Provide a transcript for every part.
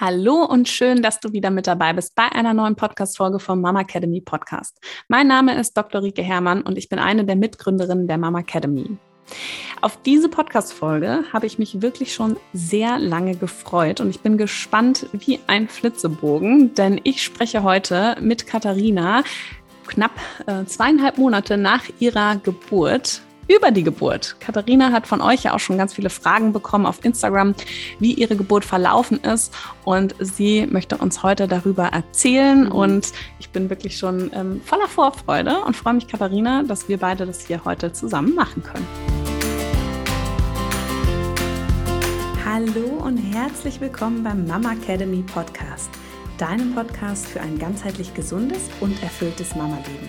Hallo und schön, dass du wieder mit dabei bist bei einer neuen Podcast-Folge vom Mama Academy Podcast. Mein Name ist Dr. Rike Herrmann und ich bin eine der Mitgründerinnen der Mama Academy. Auf diese Podcast-Folge habe ich mich wirklich schon sehr lange gefreut und ich bin gespannt wie ein Flitzebogen, denn ich spreche heute mit Katharina knapp äh, zweieinhalb Monate nach ihrer Geburt über die Geburt. Katharina hat von euch ja auch schon ganz viele Fragen bekommen auf Instagram, wie ihre Geburt verlaufen ist. Und sie möchte uns heute darüber erzählen. Mhm. Und ich bin wirklich schon ähm, voller Vorfreude und freue mich, Katharina, dass wir beide das hier heute zusammen machen können. Hallo und herzlich willkommen beim Mama Academy Podcast, deinem Podcast für ein ganzheitlich gesundes und erfülltes Mama-Leben.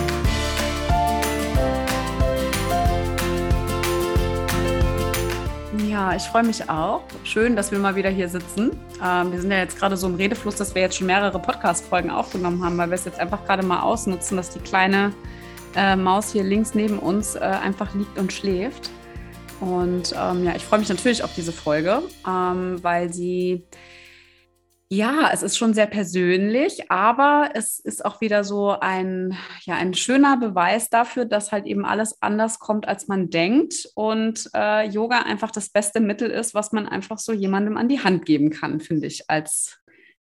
Ja, ich freue mich auch. Schön, dass wir mal wieder hier sitzen. Ähm, wir sind ja jetzt gerade so im Redefluss, dass wir jetzt schon mehrere Podcast-Folgen aufgenommen haben, weil wir es jetzt einfach gerade mal ausnutzen, dass die kleine äh, Maus hier links neben uns äh, einfach liegt und schläft. Und ähm, ja, ich freue mich natürlich auf diese Folge, ähm, weil sie ja, es ist schon sehr persönlich, aber es ist auch wieder so ein, ja, ein schöner Beweis dafür, dass halt eben alles anders kommt, als man denkt und äh, Yoga einfach das beste Mittel ist, was man einfach so jemandem an die Hand geben kann, finde ich, als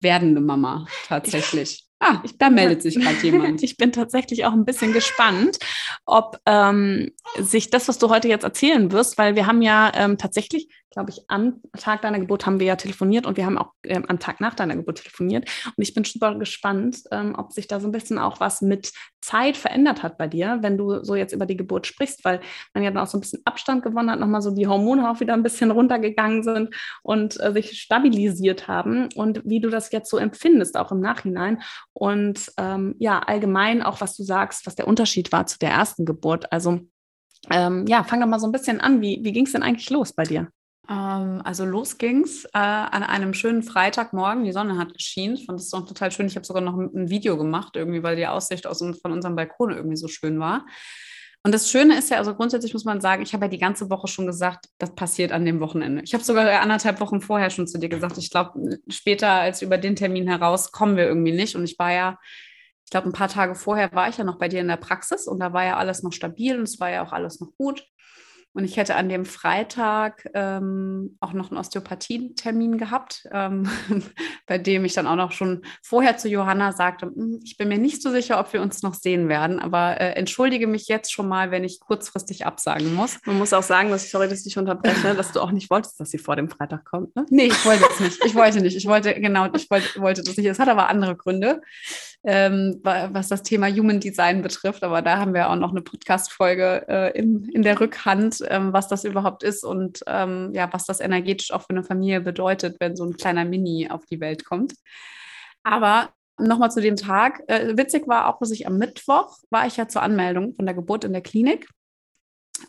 werdende Mama tatsächlich. Ah, ich, da meldet sich gerade jemand. ich bin tatsächlich auch ein bisschen gespannt, ob ähm, sich das, was du heute jetzt erzählen wirst, weil wir haben ja ähm, tatsächlich glaube ich, am Tag deiner Geburt haben wir ja telefoniert und wir haben auch äh, am Tag nach deiner Geburt telefoniert. Und ich bin super gespannt, ähm, ob sich da so ein bisschen auch was mit Zeit verändert hat bei dir, wenn du so jetzt über die Geburt sprichst, weil man ja dann auch so ein bisschen Abstand gewonnen hat, nochmal so die Hormone auch wieder ein bisschen runtergegangen sind und äh, sich stabilisiert haben und wie du das jetzt so empfindest, auch im Nachhinein. Und ähm, ja, allgemein auch, was du sagst, was der Unterschied war zu der ersten Geburt. Also ähm, ja, fang doch mal so ein bisschen an. Wie, wie ging es denn eigentlich los bei dir? Ähm, also los ging's äh, an einem schönen Freitagmorgen. Die Sonne hat geschienen. Ich fand das auch total schön. Ich habe sogar noch ein Video gemacht, irgendwie, weil die Aussicht aus, von unserem Balkon irgendwie so schön war. Und das Schöne ist ja, also grundsätzlich muss man sagen, ich habe ja die ganze Woche schon gesagt, das passiert an dem Wochenende. Ich habe sogar anderthalb Wochen vorher schon zu dir gesagt, ich glaube, später als über den Termin heraus kommen wir irgendwie nicht. Und ich war ja, ich glaube, ein paar Tage vorher war ich ja noch bei dir in der Praxis und da war ja alles noch stabil und es war ja auch alles noch gut. Und ich hätte an dem Freitag ähm, auch noch einen Osteopathietermin gehabt, ähm, bei dem ich dann auch noch schon vorher zu Johanna sagte, hm, ich bin mir nicht so sicher, ob wir uns noch sehen werden, aber äh, entschuldige mich jetzt schon mal, wenn ich kurzfristig absagen muss. Man muss auch sagen, dass ich, sorry, dass ich dich unterbreche, dass du auch nicht wolltest, dass sie vor dem Freitag kommt. Ne? Nee, ich wollte es nicht. Ich wollte nicht. Ich wollte, genau, ich wollte, wollte das nicht. Es hat aber andere Gründe ähm, was das Thema Human Design betrifft. Aber da haben wir auch noch eine Podcast-Folge äh, in, in der Rückhand, ähm, was das überhaupt ist und ähm, ja, was das energetisch auch für eine Familie bedeutet, wenn so ein kleiner Mini auf die Welt kommt. Aber nochmal zu dem Tag. Äh, witzig war auch, dass ich am Mittwoch war ich ja zur Anmeldung von der Geburt in der Klinik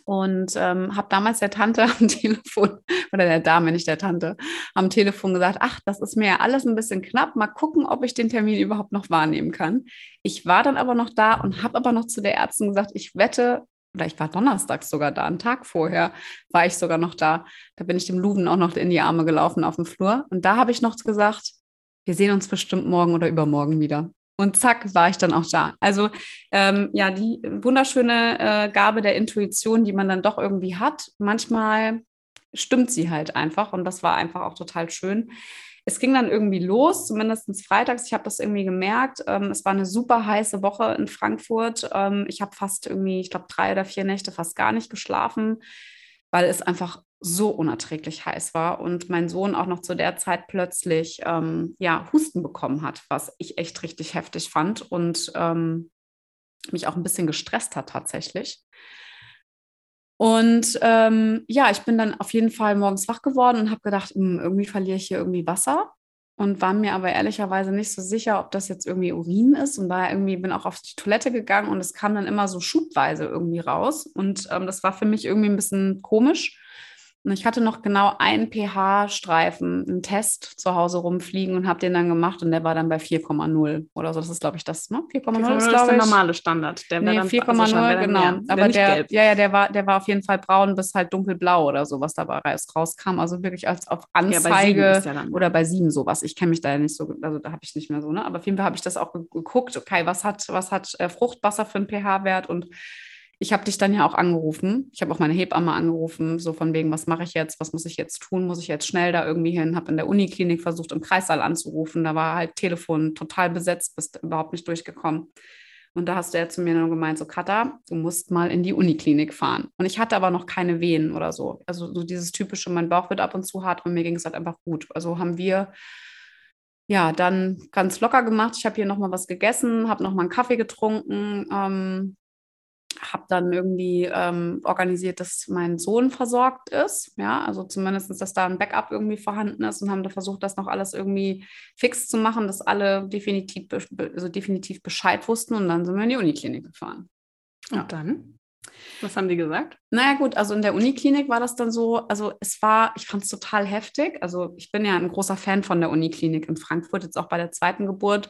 und ähm, habe damals der Tante am Telefon, oder der Dame, nicht der Tante, am Telefon gesagt, ach, das ist mir ja alles ein bisschen knapp, mal gucken, ob ich den Termin überhaupt noch wahrnehmen kann. Ich war dann aber noch da und habe aber noch zu der Ärztin gesagt, ich wette, oder ich war donnerstags sogar da, einen Tag vorher war ich sogar noch da. Da bin ich dem Luven auch noch in die Arme gelaufen auf dem Flur. Und da habe ich noch gesagt, wir sehen uns bestimmt morgen oder übermorgen wieder. Und zack, war ich dann auch da. Also ähm, ja, die wunderschöne äh, Gabe der Intuition, die man dann doch irgendwie hat. Manchmal stimmt sie halt einfach und das war einfach auch total schön. Es ging dann irgendwie los, zumindest freitags. Ich habe das irgendwie gemerkt. Ähm, es war eine super heiße Woche in Frankfurt. Ähm, ich habe fast irgendwie, ich glaube, drei oder vier Nächte fast gar nicht geschlafen, weil es einfach so unerträglich heiß war und mein Sohn auch noch zu der Zeit plötzlich ähm, ja, Husten bekommen hat, was ich echt richtig heftig fand und ähm, mich auch ein bisschen gestresst hat tatsächlich. Und ähm, ja, ich bin dann auf jeden Fall morgens wach geworden und habe gedacht, hm, irgendwie verliere ich hier irgendwie Wasser und war mir aber ehrlicherweise nicht so sicher, ob das jetzt irgendwie Urin ist und war irgendwie bin auch auf die Toilette gegangen und es kam dann immer so schubweise irgendwie raus und ähm, das war für mich irgendwie ein bisschen komisch Und ich hatte noch genau einen pH-Streifen, einen Test zu Hause rumfliegen und habe den dann gemacht und der war dann bei 4,0 oder so. Das ist, glaube ich, das, ne? 4,0 ist, ist der normale Standard. Der nee, 4,0, also genau. Mehr. Aber der, gelb. ja, ja, der war, der war auf jeden Fall braun bis halt dunkelblau oder so, was dabei rauskam. Also wirklich als auf Anzeige ja, bei oder bei 7 sowas. Ich kenne mich da ja nicht so, also da habe ich nicht mehr so, ne? Aber auf jeden Fall habe ich das auch geguckt, okay, was hat, was hat äh, Fruchtwasser für einen pH-Wert und ich habe dich dann ja auch angerufen. Ich habe auch meine Hebamme angerufen, so von wegen, was mache ich jetzt, was muss ich jetzt tun, muss ich jetzt schnell da irgendwie hin. Habe in der Uniklinik versucht, im Kreissaal anzurufen. Da war halt Telefon total besetzt, bist überhaupt nicht durchgekommen. Und da hast du ja zu mir nur gemeint, so Katha, du musst mal in die Uniklinik fahren. Und ich hatte aber noch keine Wehen oder so. Also so dieses typische, mein Bauch wird ab und zu hart und mir ging es halt einfach gut. Also haben wir ja dann ganz locker gemacht. Ich habe hier nochmal was gegessen, habe nochmal einen Kaffee getrunken. Ähm, habe dann irgendwie ähm, organisiert, dass mein Sohn versorgt ist. Ja, also zumindest, dass da ein Backup irgendwie vorhanden ist und haben da versucht, das noch alles irgendwie fix zu machen, dass alle definitiv, also definitiv Bescheid wussten und dann sind wir in die Uniklinik gefahren. Ja. Und dann? Was haben die gesagt? Naja, gut, also in der Uniklinik war das dann so, also es war, ich fand es total heftig. Also ich bin ja ein großer Fan von der Uniklinik in Frankfurt, jetzt auch bei der zweiten Geburt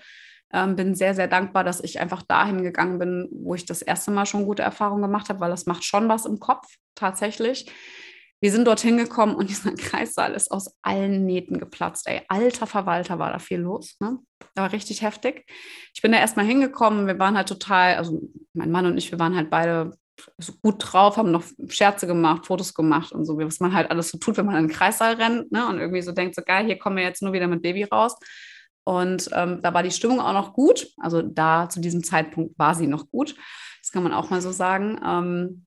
ähm, bin sehr, sehr dankbar, dass ich einfach dahin gegangen bin, wo ich das erste Mal schon gute Erfahrungen gemacht habe, weil das macht schon was im Kopf tatsächlich. Wir sind dorthin gekommen und dieser Kreissaal ist aus allen Nähten geplatzt. Ey, alter Verwalter war da viel los. Ne? Da war richtig heftig. Ich bin da erstmal hingekommen. Wir waren halt total, also mein Mann und ich, wir waren halt beide so gut drauf, haben noch Scherze gemacht, Fotos gemacht und so, was man halt alles so tut, wenn man in den Kreissaal rennt ne? und irgendwie so denkt, so geil, hier kommen wir jetzt nur wieder mit Baby raus. Und ähm, da war die Stimmung auch noch gut. Also da zu diesem Zeitpunkt war sie noch gut. Das kann man auch mal so sagen. Ähm,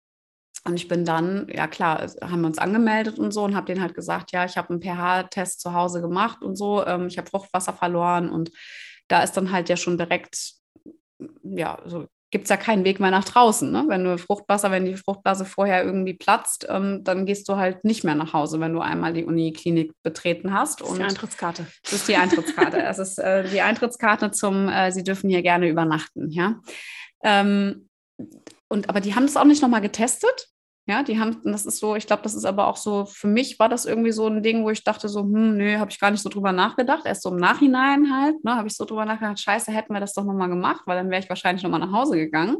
und ich bin dann, ja klar, haben wir uns angemeldet und so und habe denen halt gesagt, ja, ich habe einen pH-Test zu Hause gemacht und so. Ähm, ich habe Fruchtwasser verloren und da ist dann halt ja schon direkt, ja, so gibt es ja keinen Weg mehr nach draußen. Ne? Wenn du Fruchtwasser, wenn die Fruchtblase vorher irgendwie platzt, ähm, dann gehst du halt nicht mehr nach Hause, wenn du einmal die Uniklinik betreten hast. Das ist die Eintrittskarte. Das ist die Eintrittskarte. das ist äh, die Eintrittskarte zum, äh, Sie dürfen hier gerne übernachten. Ja. Ähm, und aber die haben das auch nicht nochmal getestet. Ja, die haben, das ist so, ich glaube, das ist aber auch so, für mich war das irgendwie so ein Ding, wo ich dachte so, hm, nö, habe ich gar nicht so drüber nachgedacht. Erst so im Nachhinein halt, ne, habe ich so drüber nachgedacht, scheiße, hätten wir das doch nochmal gemacht, weil dann wäre ich wahrscheinlich nochmal nach Hause gegangen.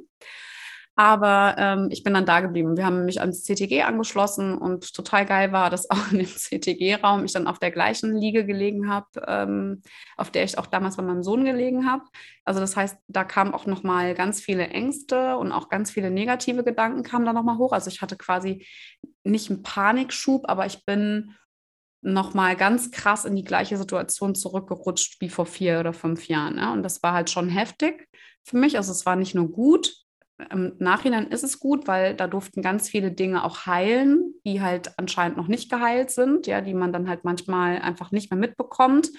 Aber ähm, ich bin dann da geblieben. Wir haben mich ans CTG angeschlossen und total geil war, dass auch in dem CTG-Raum ich dann auf der gleichen Liege gelegen habe, ähm, auf der ich auch damals bei meinem Sohn gelegen habe. Also das heißt, da kamen auch nochmal ganz viele Ängste und auch ganz viele negative Gedanken kamen da nochmal hoch. Also ich hatte quasi nicht einen Panikschub, aber ich bin nochmal ganz krass in die gleiche Situation zurückgerutscht wie vor vier oder fünf Jahren. Ja? Und das war halt schon heftig für mich. Also es war nicht nur gut, im Nachhinein ist es gut, weil da durften ganz viele Dinge auch heilen, die halt anscheinend noch nicht geheilt sind, ja, die man dann halt manchmal einfach nicht mehr mitbekommt.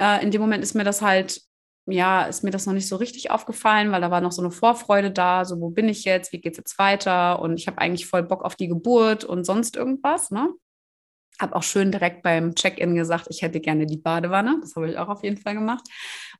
Äh, in dem Moment ist mir das halt, ja, ist mir das noch nicht so richtig aufgefallen, weil da war noch so eine Vorfreude da, so wo bin ich jetzt, wie geht es jetzt weiter und ich habe eigentlich voll Bock auf die Geburt und sonst irgendwas, ne? Habe auch schön direkt beim Check-in gesagt, ich hätte gerne die Badewanne. Das habe ich auch auf jeden Fall gemacht.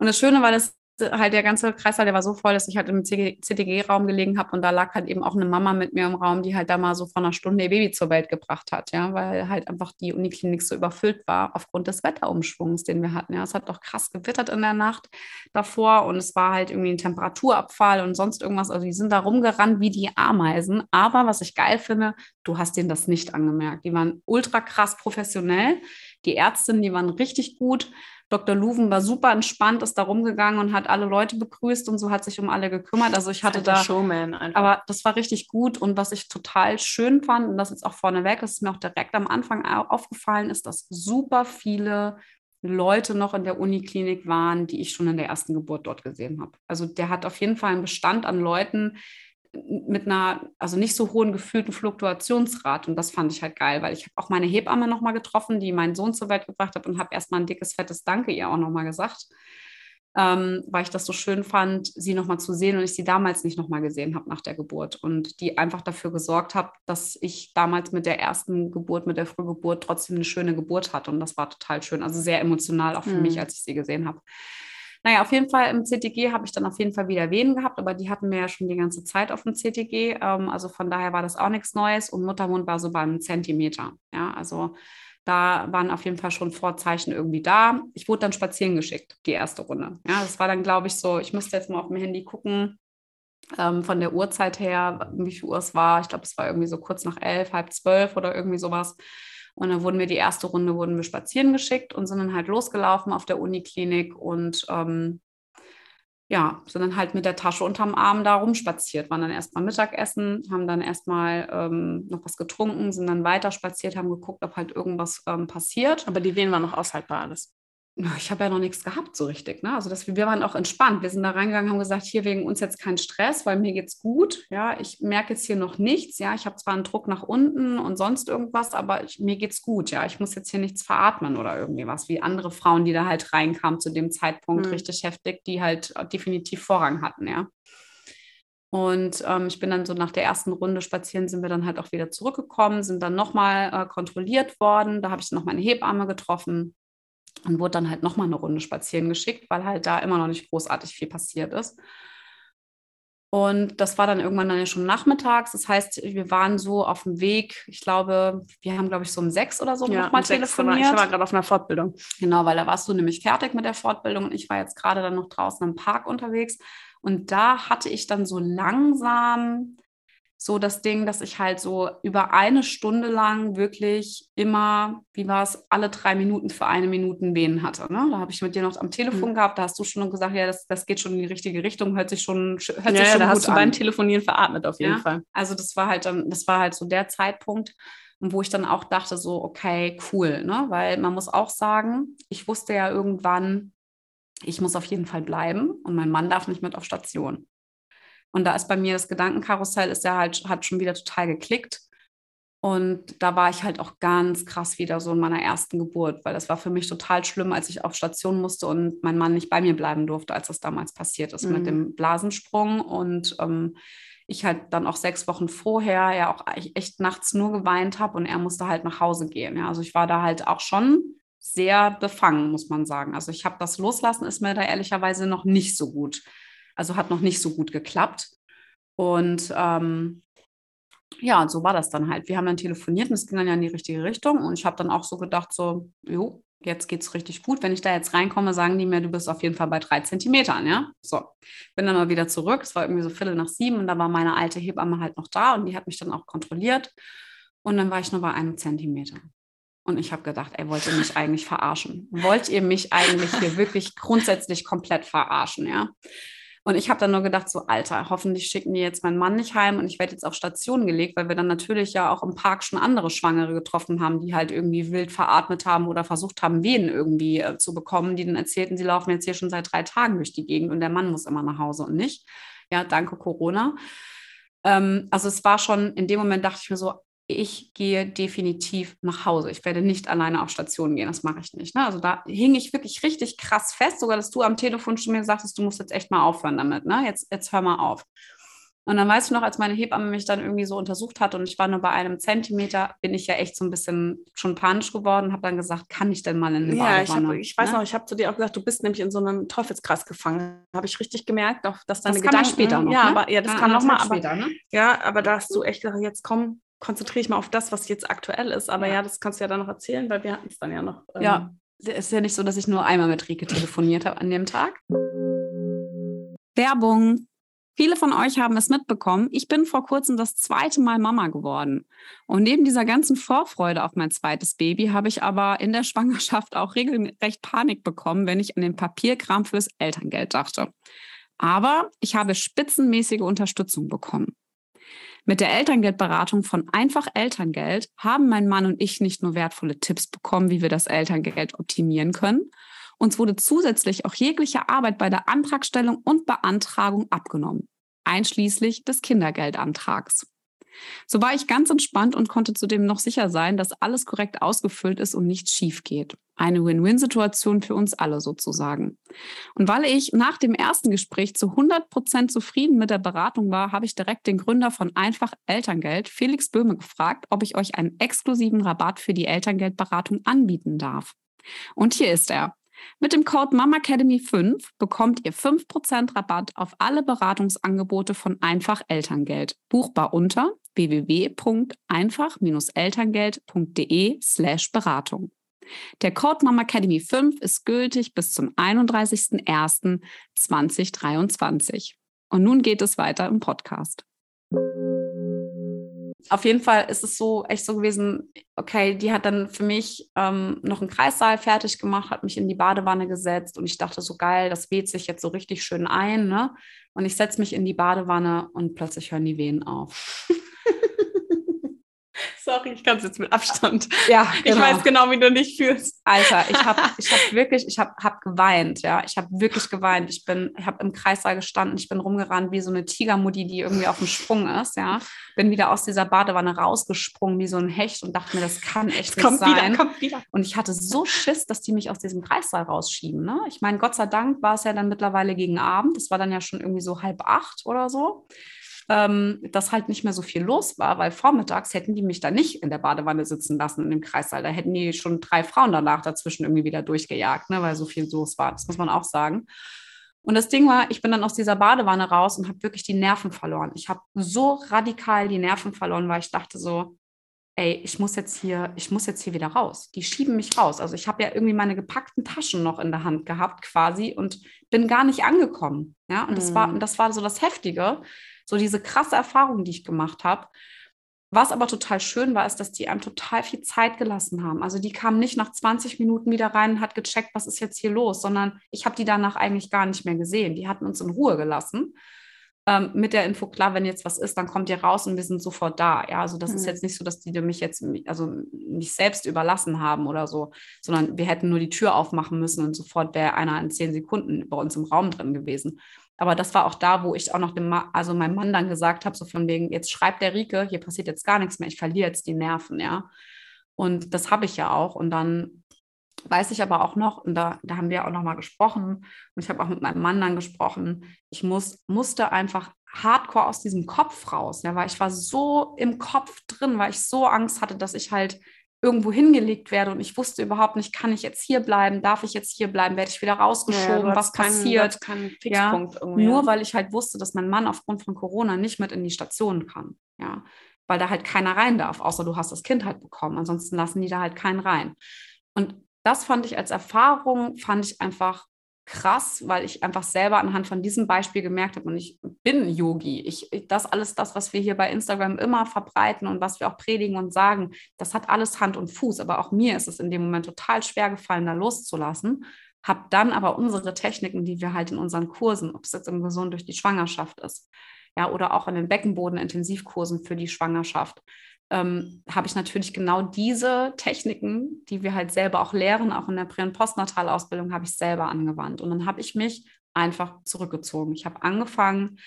Und das Schöne war, dass halt der ganze Kreißsaal, der war so voll, dass ich halt im CTG-Raum gelegen habe und da lag halt eben auch eine Mama mit mir im Raum, die halt da mal so vor einer Stunde ihr Baby zur Welt gebracht hat, ja, weil halt einfach die Uniklinik so überfüllt war aufgrund des Wetterumschwungs, den wir hatten. Ja, es hat doch krass gewittert in der Nacht davor und es war halt irgendwie ein Temperaturabfall und sonst irgendwas. Also die sind da rumgerannt wie die Ameisen. Aber was ich geil finde, du hast denen das nicht angemerkt. Die waren ultra krass professionell. Die Ärztinnen, die waren richtig gut. Dr. Luven war super entspannt, ist da rumgegangen und hat alle Leute begrüßt und so hat sich um alle gekümmert. Also ich hatte da. Aber das war richtig gut und was ich total schön fand und das jetzt auch vorneweg, das ist mir auch direkt am Anfang aufgefallen, ist, dass super viele Leute noch in der Uniklinik waren, die ich schon in der ersten Geburt dort gesehen habe. Also der hat auf jeden Fall einen Bestand an Leuten, mit einer, also nicht so hohen gefühlten Fluktuationsrat. Und das fand ich halt geil, weil ich habe auch meine Hebamme nochmal getroffen, die meinen Sohn zur Welt gebracht hat und habe erstmal ein dickes, fettes Danke ihr auch nochmal gesagt, ähm, weil ich das so schön fand, sie nochmal zu sehen und ich sie damals nicht nochmal gesehen habe nach der Geburt. Und die einfach dafür gesorgt habe, dass ich damals mit der ersten Geburt, mit der Frühgeburt trotzdem eine schöne Geburt hatte. Und das war total schön, also sehr emotional auch für mhm. mich, als ich sie gesehen habe. Naja, auf jeden Fall im CTG habe ich dann auf jeden Fall wieder Wehen gehabt, aber die hatten wir ja schon die ganze Zeit auf dem CTG. Ähm, also von daher war das auch nichts Neues und Muttermund war so beim Zentimeter. Ja, also da waren auf jeden Fall schon Vorzeichen irgendwie da. Ich wurde dann spazieren geschickt, die erste Runde. Ja, das war dann, glaube ich, so, ich musste jetzt mal auf dem Handy gucken, ähm, von der Uhrzeit her, wie viel Uhr es war. Ich glaube, es war irgendwie so kurz nach elf, halb zwölf oder irgendwie sowas. Und dann wurden wir die erste Runde, wurden wir spazieren geschickt und sind dann halt losgelaufen auf der Uniklinik und ähm, ja, sind dann halt mit der Tasche unterm Arm da rumspaziert, waren dann erstmal Mittagessen, haben dann erstmal ähm, noch was getrunken, sind dann weiter spaziert, haben geguckt, ob halt irgendwas ähm, passiert. Aber die Wehen waren noch aushaltbar alles ich habe ja noch nichts gehabt so richtig. Ne? Also das, wir waren auch entspannt. Wir sind da reingegangen, haben gesagt, hier wegen uns jetzt kein Stress, weil mir geht's gut. Ja, ich merke jetzt hier noch nichts. Ja, ich habe zwar einen Druck nach unten und sonst irgendwas, aber ich, mir geht's gut. Ja, ich muss jetzt hier nichts veratmen oder irgendwie was, wie andere Frauen, die da halt reinkamen zu dem Zeitpunkt mhm. richtig heftig, die halt definitiv Vorrang hatten. Ja. Und ähm, ich bin dann so nach der ersten Runde spazieren, sind wir dann halt auch wieder zurückgekommen, sind dann nochmal äh, kontrolliert worden. Da habe ich noch meine Hebamme getroffen und wurde dann halt nochmal eine Runde spazieren geschickt, weil halt da immer noch nicht großartig viel passiert ist. Und das war dann irgendwann dann ja schon nachmittags. Das heißt, wir waren so auf dem Weg. Ich glaube, wir haben, glaube ich, so um sechs oder so ja, nochmal telefoniert. Ich war gerade auf einer Fortbildung. Genau, weil da warst du nämlich fertig mit der Fortbildung und ich war jetzt gerade dann noch draußen im Park unterwegs. Und da hatte ich dann so langsam so das Ding, dass ich halt so über eine Stunde lang wirklich immer, wie war es, alle drei Minuten für eine Minute Wehen hatte. Ne? Da habe ich mit dir noch am Telefon mhm. gehabt, da hast du schon gesagt, ja, das, das geht schon in die richtige Richtung, hört sich schon, hört ja, sich schon ja, da hast du beim Telefonieren veratmet auf jeden ja? Fall. Also das war halt dann, das war halt so der Zeitpunkt, wo ich dann auch dachte, so, okay, cool, ne? Weil man muss auch sagen, ich wusste ja irgendwann, ich muss auf jeden Fall bleiben und mein Mann darf nicht mit auf Station. Und da ist bei mir das Gedankenkarussell, ist ja halt, hat schon wieder total geklickt. Und da war ich halt auch ganz krass wieder so in meiner ersten Geburt, weil das war für mich total schlimm, als ich auf Station musste und mein Mann nicht bei mir bleiben durfte, als das damals passiert ist mhm. mit dem Blasensprung. Und ähm, ich halt dann auch sechs Wochen vorher ja auch echt nachts nur geweint habe und er musste halt nach Hause gehen. Ja. Also ich war da halt auch schon sehr befangen, muss man sagen. Also ich habe das Loslassen, ist mir da ehrlicherweise noch nicht so gut also hat noch nicht so gut geklappt. Und ähm, ja, so war das dann halt. Wir haben dann telefoniert und es ging dann ja in die richtige Richtung. Und ich habe dann auch so gedacht, so, jo, jetzt geht es richtig gut. Wenn ich da jetzt reinkomme, sagen die mir, du bist auf jeden Fall bei drei Zentimetern, ja. So, bin dann mal wieder zurück. Es war irgendwie so Viertel nach sieben und da war meine alte Hebamme halt noch da und die hat mich dann auch kontrolliert. Und dann war ich nur bei einem Zentimeter. Und ich habe gedacht, ey, wollt ihr mich eigentlich verarschen? Wollt ihr mich eigentlich hier wirklich grundsätzlich komplett verarschen, ja? Und ich habe dann nur gedacht, so, Alter, hoffentlich schicken die jetzt meinen Mann nicht heim und ich werde jetzt auf Station gelegt, weil wir dann natürlich ja auch im Park schon andere Schwangere getroffen haben, die halt irgendwie wild veratmet haben oder versucht haben, Wehen irgendwie äh, zu bekommen, die dann erzählten, sie laufen jetzt hier schon seit drei Tagen durch die Gegend und der Mann muss immer nach Hause und nicht. Ja, danke Corona. Ähm, also es war schon, in dem Moment dachte ich mir so, ich gehe definitiv nach Hause. Ich werde nicht alleine auf Station gehen. Das mache ich nicht. Ne? Also da hing ich wirklich richtig krass fest, sogar dass du am Telefon schon mir gesagt hast, du musst jetzt echt mal aufhören damit. Ne? Jetzt, jetzt hör mal auf. Und dann weißt du noch, als meine Hebamme mich dann irgendwie so untersucht hat und ich war nur bei einem Zentimeter, bin ich ja echt so ein bisschen schon panisch geworden, habe dann gesagt, kann ich denn mal in eine Ja, ich, hab, ich weiß ne? noch, ich habe zu dir auch gesagt, du bist nämlich in so einem Teufelskreis gefangen. Habe ich richtig gemerkt, auch, dass deine das Gedanken... später noch, Ja, ne? aber, ja das ja, kann nochmal. Später, ne? Ja, aber da hast du echt gesagt, jetzt komm, konzentriere ich mal auf das, was jetzt aktuell ist. Aber ja, ja das kannst du ja dann noch erzählen, weil wir hatten es dann ja noch. Ähm ja, es ist ja nicht so, dass ich nur einmal mit Rike telefoniert habe an dem Tag. Werbung. Viele von euch haben es mitbekommen. Ich bin vor kurzem das zweite Mal Mama geworden. Und neben dieser ganzen Vorfreude auf mein zweites Baby habe ich aber in der Schwangerschaft auch regelrecht Panik bekommen, wenn ich an den Papierkram fürs Elterngeld dachte. Aber ich habe spitzenmäßige Unterstützung bekommen. Mit der Elterngeldberatung von Einfach Elterngeld haben mein Mann und ich nicht nur wertvolle Tipps bekommen, wie wir das Elterngeld optimieren können. Uns wurde zusätzlich auch jegliche Arbeit bei der Antragstellung und Beantragung abgenommen, einschließlich des Kindergeldantrags. So war ich ganz entspannt und konnte zudem noch sicher sein, dass alles korrekt ausgefüllt ist und nichts schief geht. Eine Win-Win-Situation für uns alle sozusagen. Und weil ich nach dem ersten Gespräch zu 100 Prozent zufrieden mit der Beratung war, habe ich direkt den Gründer von Einfach Elterngeld, Felix Böhme, gefragt, ob ich euch einen exklusiven Rabatt für die Elterngeldberatung anbieten darf. Und hier ist er. Mit dem Code MAMACADEMY5 bekommt ihr 5% Rabatt auf alle Beratungsangebote von Einfach Elterngeld. Buchbar unter www.einfach-elterngeld.de slash Beratung. Der Code MAMACADEMY5 ist gültig bis zum 31.01.2023. Und nun geht es weiter im Podcast auf jeden Fall ist es so echt so gewesen, okay, die hat dann für mich ähm, noch einen Kreissaal fertig gemacht, hat mich in die Badewanne gesetzt und ich dachte so geil, das weht sich jetzt so richtig schön ein, ne? Und ich setze mich in die Badewanne und plötzlich hören die Wehen auf. Sorry, ich kann es jetzt mit Abstand. Ja, genau. ich weiß genau, wie du dich fühlst. Alter, ich habe ich hab wirklich, ich habe hab geweint, ja. Ich habe wirklich geweint. Ich bin, ich habe im Kreissaal gestanden, ich bin rumgerannt wie so eine Tigermutti, die irgendwie auf dem Sprung ist, ja. Bin wieder aus dieser Badewanne rausgesprungen wie so ein Hecht und dachte mir, das kann echt nicht kommt sein. Wieder, kommt wieder. Und ich hatte so Schiss, dass die mich aus diesem Kreissaal rausschieben. Ne? Ich meine, Gott sei Dank war es ja dann mittlerweile gegen Abend. Das war dann ja schon irgendwie so halb acht oder so ähm, dass halt nicht mehr so viel los war, weil vormittags hätten die mich da nicht in der Badewanne sitzen lassen in dem Kreissaal. Da hätten die schon drei Frauen danach dazwischen irgendwie wieder durchgejagt, ne, weil so viel los war. Das muss man auch sagen. Und das Ding war, ich bin dann aus dieser Badewanne raus und habe wirklich die Nerven verloren. Ich habe so radikal die Nerven verloren, weil ich dachte so, ey, ich muss jetzt hier, ich muss jetzt hier wieder raus. Die schieben mich raus. Also ich habe ja irgendwie meine gepackten Taschen noch in der Hand gehabt quasi und bin gar nicht angekommen. Ja, und das war, mhm. das war so das Heftige, so diese krasse Erfahrung, die ich gemacht habe. Was aber total schön war, ist, dass die einem total viel Zeit gelassen haben. Also die kamen nicht nach 20 Minuten wieder rein und hat gecheckt, was ist jetzt hier los, sondern ich habe die danach eigentlich gar nicht mehr gesehen. Die hatten uns in Ruhe gelassen. Ähm, mit der Info, klar, wenn jetzt was ist, dann kommt ihr raus und wir sind sofort da. Ja, also das mhm. ist jetzt nicht so, dass die mich jetzt, also mich selbst überlassen haben oder so, sondern wir hätten nur die Tür aufmachen müssen und sofort wäre einer in zehn Sekunden bei uns im Raum drin gewesen. Aber das war auch da, wo ich auch noch dem, Ma also meinem Mann dann gesagt habe, so von wegen, jetzt schreibt der Rike, hier passiert jetzt gar nichts mehr, ich verliere jetzt die Nerven, ja. Und das habe ich ja auch. Und dann weiß ich aber auch noch, und da, da haben wir auch noch mal gesprochen, und ich habe auch mit meinem Mann dann gesprochen, ich muss, musste einfach hardcore aus diesem Kopf raus, ja, weil ich war so im Kopf drin, weil ich so Angst hatte, dass ich halt irgendwo hingelegt werde und ich wusste überhaupt nicht, kann ich jetzt hier bleiben, darf ich jetzt hier bleiben, werde ich wieder rausgeschoben, ja, was keinen, passiert. ja, nur weil ich halt wusste, dass mein Mann aufgrund von Corona nicht mit in die Station kann. Ja, weil da halt keiner rein darf, außer du hast das Kind halt bekommen. Ansonsten lassen die da halt keinen rein. Und das fand ich als Erfahrung, fand ich einfach krass, weil ich einfach selber anhand von diesem Beispiel gemerkt habe, und ich bin Yogi. Ich, das alles, das, was wir hier bei Instagram immer verbreiten und was wir auch predigen und sagen, das hat alles Hand und Fuß. Aber auch mir ist es in dem Moment total schwer gefallen, da loszulassen. Habe dann aber unsere Techniken, die wir halt in unseren Kursen, ob es jetzt im Gesund durch die Schwangerschaft ist, ja, oder auch in den Beckenboden-Intensivkursen für die Schwangerschaft, ähm, habe ich natürlich genau diese Techniken, die wir halt selber auch lehren, auch in der Prä- und Postnatalausbildung, habe ich selber angewandt. Und dann habe ich mich einfach zurückgezogen. Ich habe angefangen,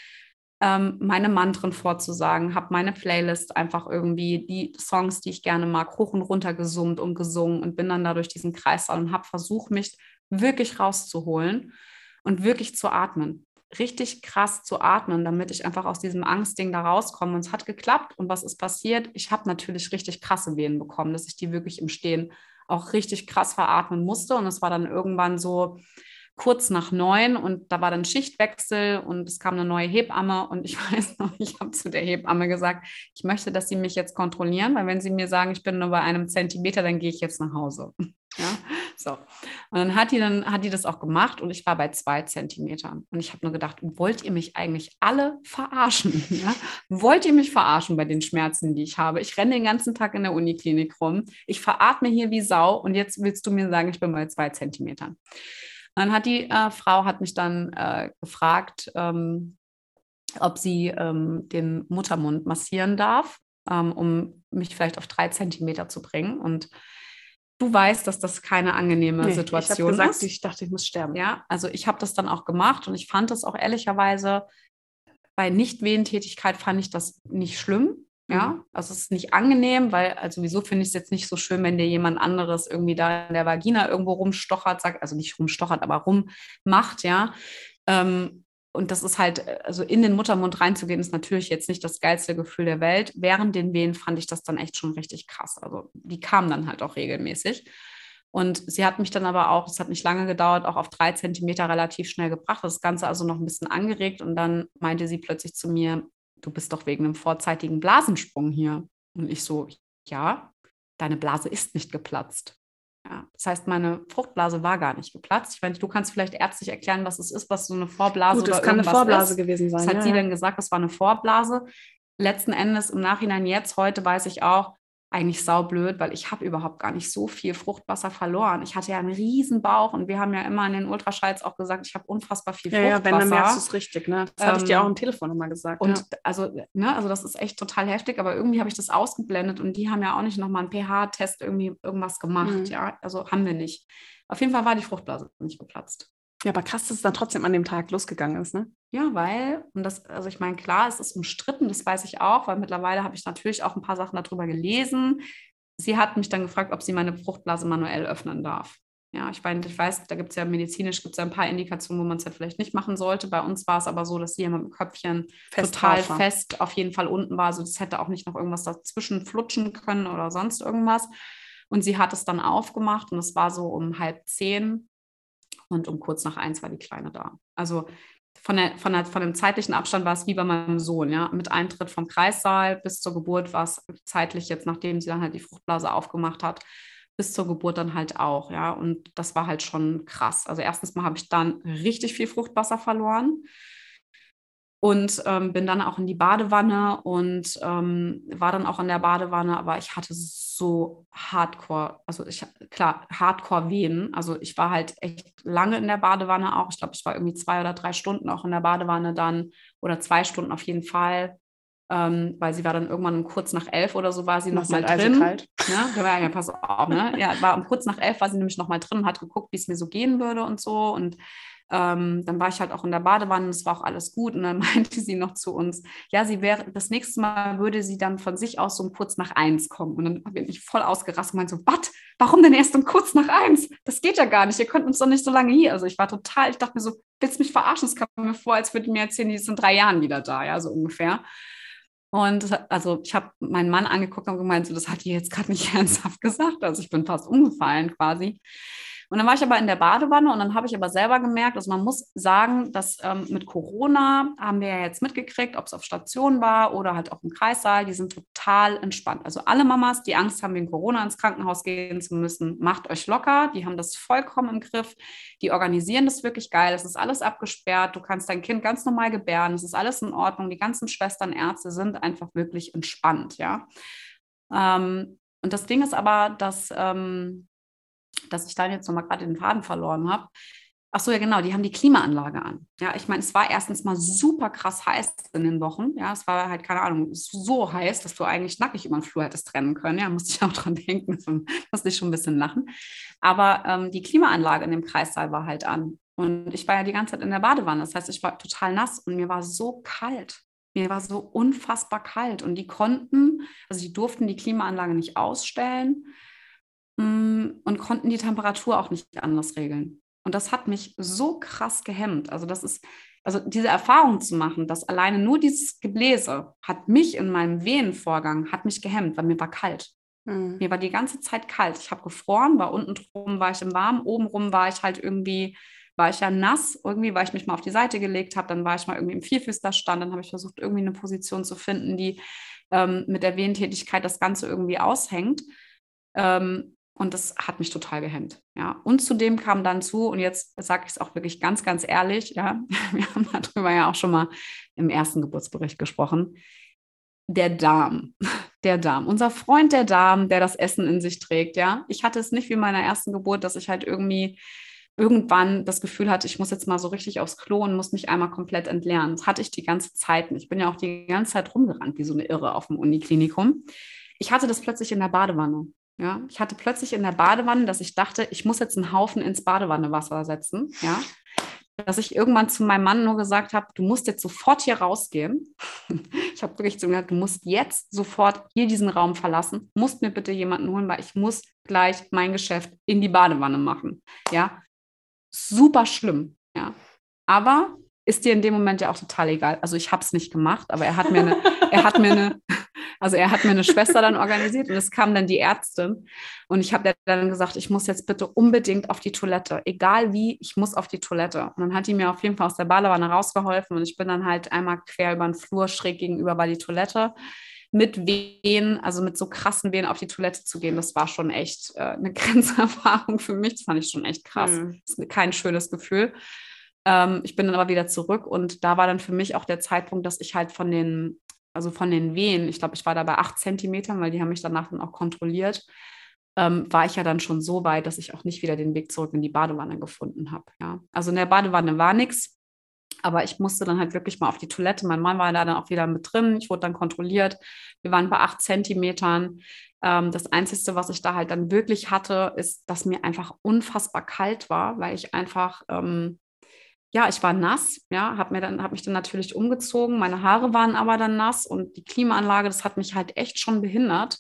ähm, meine Mantren vorzusagen, habe meine Playlist einfach irgendwie die Songs, die ich gerne mag, hoch und runter gesummt und gesungen und bin dann da durch diesen Kreissaal und habe versucht, mich wirklich rauszuholen und wirklich zu atmen richtig krass zu atmen, damit ich einfach aus diesem Angstding da rauskomme. Und es hat geklappt. Und was ist passiert? Ich habe natürlich richtig krasse Wehen bekommen, dass ich die wirklich im Stehen auch richtig krass veratmen musste. Und es war dann irgendwann so kurz nach neun und da war dann Schichtwechsel und es kam eine neue Hebamme und ich weiß noch, ich habe zu der Hebamme gesagt, ich möchte, dass sie mich jetzt kontrollieren, weil wenn sie mir sagen, ich bin nur bei einem Zentimeter, dann gehe ich jetzt nach Hause. Ja, so. Und dann hat die dann hat die das auch gemacht und ich war bei zwei Zentimetern. Und ich habe nur gedacht, wollt ihr mich eigentlich alle verarschen? Ja? Wollt ihr mich verarschen bei den Schmerzen, die ich habe? Ich renne den ganzen Tag in der Uniklinik rum. Ich veratme hier wie Sau und jetzt willst du mir sagen, ich bin bei zwei Zentimetern. Dann hat die äh, Frau hat mich dann äh, gefragt, ähm, ob sie ähm, den Muttermund massieren darf, ähm, um mich vielleicht auf drei Zentimeter zu bringen. Und du weißt, dass das keine angenehme nee, Situation ich gesagt, ist. Ich dachte, ich muss sterben. Ja, also ich habe das dann auch gemacht und ich fand das auch ehrlicherweise bei Nicht-Wehentätigkeit fand ich das nicht schlimm. Ja, mhm. also es ist nicht angenehm, weil also wieso finde ich es jetzt nicht so schön, wenn dir jemand anderes irgendwie da in der Vagina irgendwo rumstochert, sagt, also nicht rumstochert, aber rummacht, ja. Ähm, und das ist halt, also in den Muttermund reinzugehen, ist natürlich jetzt nicht das geilste Gefühl der Welt. Während den Wehen fand ich das dann echt schon richtig krass. Also die kamen dann halt auch regelmäßig. Und sie hat mich dann aber auch, es hat nicht lange gedauert, auch auf drei Zentimeter relativ schnell gebracht. Das Ganze also noch ein bisschen angeregt. Und dann meinte sie plötzlich zu mir, du bist doch wegen einem vorzeitigen Blasensprung hier. Und ich so, ja, deine Blase ist nicht geplatzt. Ja, das heißt, meine Fruchtblase war gar nicht geplatzt. Ich meine, du kannst vielleicht ärztlich erklären, was es ist, was so eine Vorblase Gut, das oder kann eine Vorblase ist. gewesen sein. Das hat ja, sie ja. dann gesagt, das war eine Vorblase. Letzten Endes im Nachhinein jetzt, heute weiß ich auch, eigentlich saublöd, weil ich habe überhaupt gar nicht so viel Fruchtwasser verloren. Ich hatte ja einen riesen Bauch und wir haben ja immer in den Ultraschalls auch gesagt, ich habe unfassbar viel ja, Fruchtwasser. Ja, wenn, dann merkst du es richtig, ne? Das ähm, hatte ich dir auch im Telefon nochmal gesagt. Und ja. also, ne, also das ist echt total heftig, aber irgendwie habe ich das ausgeblendet und die haben ja auch nicht nochmal einen pH-Test irgendwie irgendwas gemacht, mhm. ja. Also haben wir nicht. Auf jeden Fall war die Fruchtblase nicht geplatzt. Ja, aber krass, dass es dann trotzdem an dem Tag losgegangen ist, ne? Ja, weil, und das, also ich meine, klar, es ist umstritten, das weiß ich auch, weil mittlerweile habe ich natürlich auch ein paar Sachen darüber gelesen sie hat mich dann gefragt, ob sie meine Fruchtblase manuell öffnen darf. Ja, ich, mein, ich weiß, da gibt es ja medizinisch gibt's ja ein paar Indikationen, wo man es halt vielleicht nicht machen sollte. Bei uns war es aber so, dass sie mit dem Köpfchen fest total war. fest auf jeden Fall unten war. Also das hätte auch nicht noch irgendwas dazwischen flutschen können oder sonst irgendwas. Und sie hat es dann aufgemacht und es war so um halb zehn und um kurz nach eins war die Kleine da. Also von, der, von, der, von dem zeitlichen Abstand war es wie bei meinem Sohn, ja. Mit Eintritt vom Kreissaal bis zur Geburt war es zeitlich jetzt, nachdem sie dann halt die Fruchtblase aufgemacht hat, bis zur Geburt dann halt auch, ja. Und das war halt schon krass. Also erstens mal habe ich dann richtig viel Fruchtwasser verloren und ähm, bin dann auch in die Badewanne und ähm, war dann auch in der Badewanne, aber ich hatte so Hardcore, also ich, klar, Hardcore-Wehen. Also ich war halt echt lange in der Badewanne auch. Ich glaube, ich war irgendwie zwei oder drei Stunden auch in der Badewanne dann oder zwei Stunden auf jeden Fall. Ähm, weil sie war dann irgendwann um kurz nach elf oder so war sie noch mal drin. Kalt. Ne? Ja, pass auf, ne? Ja, war um kurz nach elf war sie nämlich noch mal drin und hat geguckt, wie es mir so gehen würde und so und ähm, dann war ich halt auch in der Badewanne, es war auch alles gut. Und dann meinte sie noch zu uns, ja, sie wäre, das nächste Mal würde sie dann von sich aus so um kurz nach eins kommen. Und dann bin ich voll ausgerastet und meinte so, was? Warum denn erst um kurz nach eins? Das geht ja gar nicht. Ihr könnt uns doch nicht so lange hier. Also ich war total, ich dachte mir so, willst du mich verarschen? Es kam mir vor, als würde mir erzählen, die ist in drei Jahren wieder da, ja, so ungefähr. Und also ich habe meinen Mann angeguckt und gemeint, so, das hat die jetzt gerade nicht ernsthaft gesagt. Also ich bin fast umgefallen quasi. Und dann war ich aber in der Badewanne und dann habe ich aber selber gemerkt, also man muss sagen, dass ähm, mit Corona haben wir ja jetzt mitgekriegt, ob es auf Station war oder halt auch im Kreissaal, die sind total entspannt. Also alle Mamas, die Angst haben, wegen Corona ins Krankenhaus gehen zu müssen, macht euch locker. Die haben das vollkommen im Griff. Die organisieren das wirklich geil. Es ist alles abgesperrt. Du kannst dein Kind ganz normal gebären. Es ist alles in Ordnung. Die ganzen Schwestern, Ärzte sind einfach wirklich entspannt, ja. Ähm, und das Ding ist aber, dass ähm, dass ich dann jetzt nochmal gerade den Faden verloren habe. Ach so, ja, genau, die haben die Klimaanlage an. Ja, ich meine, es war erstens mal super krass heiß in den Wochen. Ja, es war halt, keine Ahnung, so heiß, dass du eigentlich nackig über den Flur hättest trennen können. Ja, musste ich auch dran denken, musste ich schon ein bisschen lachen. Aber ähm, die Klimaanlage in dem Kreissaal war halt an. Und ich war ja die ganze Zeit in der Badewanne. Das heißt, ich war total nass und mir war so kalt. Mir war so unfassbar kalt. Und die konnten, also die durften die Klimaanlage nicht ausstellen. Mm, und konnten die Temperatur auch nicht anders regeln. Und das hat mich so krass gehemmt. Also das ist, also diese Erfahrung zu machen, dass alleine nur dieses Gebläse hat mich in meinem Wehenvorgang, hat mich gehemmt, weil mir war kalt. Mhm. Mir war die ganze Zeit kalt. Ich habe gefroren, war unten drum war ich im Warm, oben rum war ich halt irgendwie, war ich ja nass, irgendwie, weil ich mich mal auf die Seite gelegt habe, dann war ich mal irgendwie im Vierfüßlerstand, dann habe ich versucht, irgendwie eine Position zu finden, die ähm, mit der Wehentätigkeit das Ganze irgendwie aushängt. Ähm, und das hat mich total gehemmt. Ja. Und zudem kam dann zu, und jetzt sage ich es auch wirklich ganz, ganz ehrlich, ja, wir haben darüber ja auch schon mal im ersten Geburtsbericht gesprochen. Der Darm, der Darm, unser Freund der Darm, der das Essen in sich trägt, ja. Ich hatte es nicht wie in meiner ersten Geburt, dass ich halt irgendwie irgendwann das Gefühl hatte, ich muss jetzt mal so richtig aufs Klo und muss mich einmal komplett entleeren. Das hatte ich die ganze Zeit. Ich bin ja auch die ganze Zeit rumgerannt, wie so eine Irre auf dem Uniklinikum. Ich hatte das plötzlich in der Badewanne. Ja, ich hatte plötzlich in der Badewanne, dass ich dachte, ich muss jetzt einen Haufen ins Badewannewasser setzen. Ja, dass ich irgendwann zu meinem Mann nur gesagt habe, du musst jetzt sofort hier rausgehen. Ich habe wirklich zu ihm gesagt, du musst jetzt sofort hier diesen Raum verlassen, musst mir bitte jemanden holen, weil ich muss gleich mein Geschäft in die Badewanne machen. Ja, super schlimm. Ja, aber ist dir in dem Moment ja auch total egal. Also ich habe es nicht gemacht, aber er hat mir eine, er hat mir eine, Also er hat mir eine Schwester dann organisiert und es kam dann die Ärztin und ich habe dann gesagt, ich muss jetzt bitte unbedingt auf die Toilette, egal wie, ich muss auf die Toilette. Und dann hat die mir auf jeden Fall aus der Badewanne rausgeholfen und ich bin dann halt einmal quer über den Flur schräg gegenüber bei die Toilette mit Wehen, also mit so krassen Wehen auf die Toilette zu gehen, das war schon echt äh, eine Grenzerfahrung für mich. Das fand ich schon echt krass. Mhm. Das ist kein schönes Gefühl. Ähm, ich bin dann aber wieder zurück und da war dann für mich auch der Zeitpunkt, dass ich halt von den, also von den Wehen, ich glaube, ich war da bei acht Zentimetern, weil die haben mich danach dann auch kontrolliert, ähm, war ich ja dann schon so weit, dass ich auch nicht wieder den Weg zurück in die Badewanne gefunden habe. Ja. Also in der Badewanne war nichts. Aber ich musste dann halt wirklich mal auf die Toilette. Mein Mann war da dann auch wieder mit drin. Ich wurde dann kontrolliert. Wir waren bei acht Zentimetern. Ähm, das Einzige, was ich da halt dann wirklich hatte, ist, dass mir einfach unfassbar kalt war, weil ich einfach, ähm, ja, ich war nass, ja, habe mir dann, habe mich dann natürlich umgezogen. Meine Haare waren aber dann nass und die Klimaanlage, das hat mich halt echt schon behindert.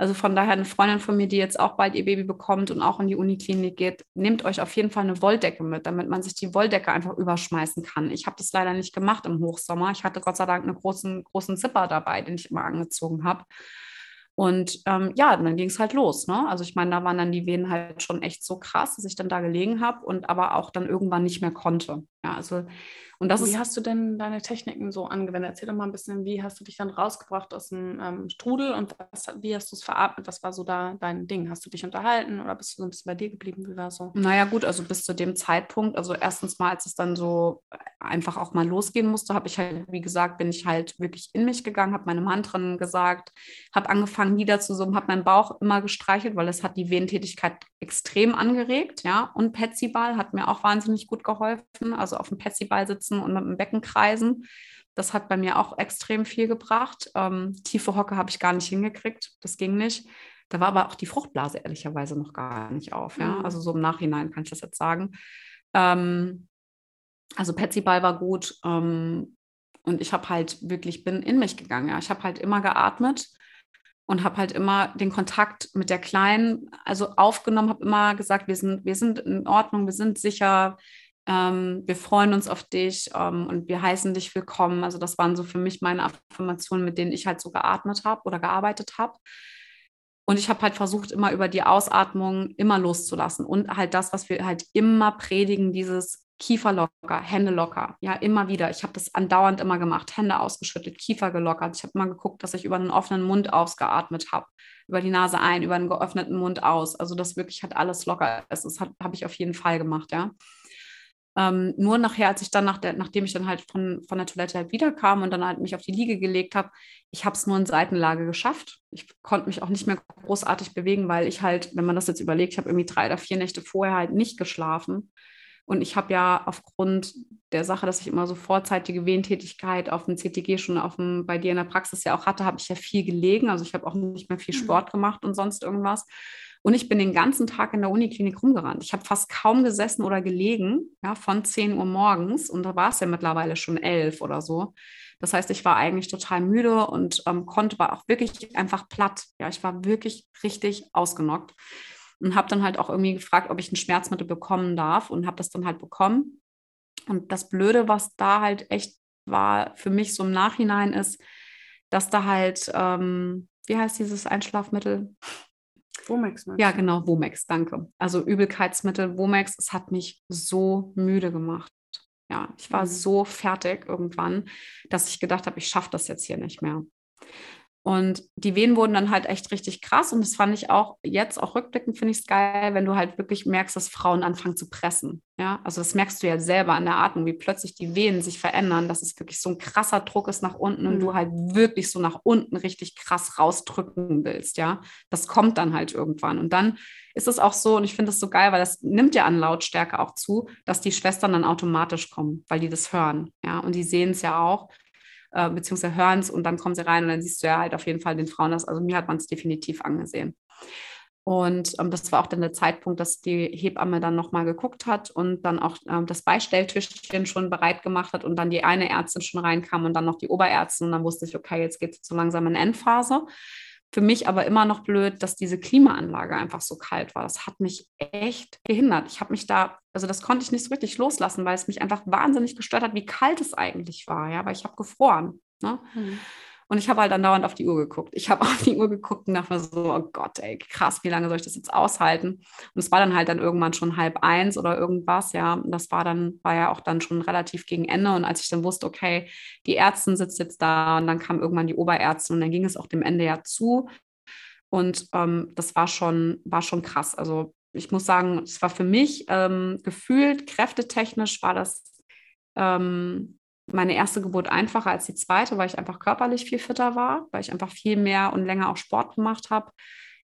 Also von daher eine Freundin von mir, die jetzt auch bald ihr Baby bekommt und auch in die Uniklinik geht, nehmt euch auf jeden Fall eine Wolldecke mit, damit man sich die Wolldecke einfach überschmeißen kann. Ich habe das leider nicht gemacht im Hochsommer. Ich hatte Gott sei Dank einen großen, großen Zipper dabei, den ich immer angezogen habe. Und ähm, ja, dann ging es halt los. Ne? Also ich meine, da waren dann die Venen halt schon echt so krass, dass ich dann da gelegen habe und aber auch dann irgendwann nicht mehr konnte. Ja, also und das wie ist, hast du denn deine Techniken so angewendet? Erzähl doch mal ein bisschen, wie hast du dich dann rausgebracht aus dem ähm, Strudel und was, wie hast du es verarbeitet? Was war so da dein Ding? Hast du dich unterhalten oder bist du so ein bisschen bei dir geblieben? Wie war so? Naja, gut, also bis zu dem Zeitpunkt, also erstens mal, als es dann so einfach auch mal losgehen musste, habe ich halt, wie gesagt, bin ich halt wirklich in mich gegangen, habe meine Mantren gesagt, habe angefangen niederzusummen, habe meinen Bauch immer gestreichelt, weil es hat die Wehentätigkeit extrem angeregt, ja. Und Petsyball hat mir auch wahnsinnig gut geholfen, also auf dem Petsyball sitzen sitzen und mit dem Becken kreisen. Das hat bei mir auch extrem viel gebracht. Ähm, tiefe Hocke habe ich gar nicht hingekriegt. Das ging nicht. Da war aber auch die Fruchtblase ehrlicherweise noch gar nicht auf. Ja? Mhm. Also so im Nachhinein kann ich das jetzt sagen. Ähm, also Petsyball war gut. Ähm, und ich habe halt wirklich, bin in mich gegangen. Ja? Ich habe halt immer geatmet und habe halt immer den Kontakt mit der Kleinen, also aufgenommen, habe immer gesagt, wir sind, wir sind in Ordnung, wir sind sicher, ähm, wir freuen uns auf dich ähm, und wir heißen dich willkommen. Also das waren so für mich meine Affirmationen, mit denen ich halt so geatmet habe oder gearbeitet habe. Und ich habe halt versucht, immer über die Ausatmung immer loszulassen. Und halt das, was wir halt immer predigen, dieses Kiefer locker, Hände locker. Ja, immer wieder. Ich habe das andauernd immer gemacht. Hände ausgeschüttelt, Kiefer gelockert. Ich habe immer geguckt, dass ich über einen offenen Mund ausgeatmet habe. Über die Nase ein, über einen geöffneten Mund aus. Also das wirklich hat alles locker ist. Das habe ich auf jeden Fall gemacht, ja. Ähm, nur nachher, als ich dann, nach der, nachdem ich dann halt von, von der Toilette halt wiederkam und dann halt mich auf die Liege gelegt habe, ich habe es nur in Seitenlage geschafft. Ich konnte mich auch nicht mehr großartig bewegen, weil ich halt, wenn man das jetzt überlegt, ich habe irgendwie drei oder vier Nächte vorher halt nicht geschlafen. Und ich habe ja aufgrund der Sache, dass ich immer so vorzeitige Wehentätigkeit auf dem CTG schon auf dem, bei dir in der Praxis ja auch hatte, habe ich ja viel gelegen. Also ich habe auch nicht mehr viel mhm. Sport gemacht und sonst irgendwas. Und ich bin den ganzen Tag in der Uniklinik rumgerannt. Ich habe fast kaum gesessen oder gelegen, ja, von 10 Uhr morgens. Und da war es ja mittlerweile schon 11 oder so. Das heißt, ich war eigentlich total müde und ähm, konnte, war auch wirklich einfach platt. Ja, ich war wirklich richtig ausgenockt und habe dann halt auch irgendwie gefragt, ob ich ein Schmerzmittel bekommen darf und habe das dann halt bekommen. Und das Blöde, was da halt echt war für mich so im Nachhinein ist, dass da halt, ähm, wie heißt dieses Einschlafmittel? Womex. Ja, genau, Womex, danke. Also Übelkeitsmittel, Womex, es hat mich so müde gemacht. Ja, ich war mhm. so fertig irgendwann, dass ich gedacht habe, ich schaffe das jetzt hier nicht mehr. Und die Wehen wurden dann halt echt richtig krass. Und das fand ich auch jetzt, auch rückblickend, finde ich es geil, wenn du halt wirklich merkst, dass Frauen anfangen zu pressen. Ja, also das merkst du ja selber an der Atmung, wie plötzlich die Venen sich verändern, dass es wirklich so ein krasser Druck ist nach unten und mhm. du halt wirklich so nach unten richtig krass rausdrücken willst. Ja, das kommt dann halt irgendwann. Und dann ist es auch so, und ich finde es so geil, weil das nimmt ja an Lautstärke auch zu, dass die Schwestern dann automatisch kommen, weil die das hören. Ja, und die sehen es ja auch äh, beziehungsweise hören es und dann kommen sie rein und dann siehst du ja halt auf jeden Fall den Frauen das. Also mir hat man es definitiv angesehen. Und ähm, das war auch dann der Zeitpunkt, dass die Hebamme dann nochmal geguckt hat und dann auch ähm, das Beistelltischchen schon bereit gemacht hat und dann die eine Ärztin schon reinkam und dann noch die Oberärztin. Und dann wusste ich, okay, jetzt geht es so langsam in Endphase. Für mich aber immer noch blöd, dass diese Klimaanlage einfach so kalt war. Das hat mich echt gehindert. Ich habe mich da, also das konnte ich nicht so richtig loslassen, weil es mich einfach wahnsinnig gestört hat, wie kalt es eigentlich war. Ja, weil ich habe gefroren. Ne? Mhm. Und ich habe halt dann dauernd auf die Uhr geguckt. Ich habe auf die Uhr geguckt und dachte mir so, oh Gott, ey, krass, wie lange soll ich das jetzt aushalten? Und es war dann halt dann irgendwann schon halb eins oder irgendwas, ja. Und das war dann, war ja auch dann schon relativ gegen Ende. Und als ich dann wusste, okay, die Ärztin sitzt jetzt da und dann kam irgendwann die Oberärztin und dann ging es auch dem Ende ja zu. Und ähm, das war schon, war schon krass. Also ich muss sagen, es war für mich ähm, gefühlt, kräftetechnisch war das ähm, meine erste Geburt einfacher als die zweite, weil ich einfach körperlich viel fitter war, weil ich einfach viel mehr und länger auch Sport gemacht habe.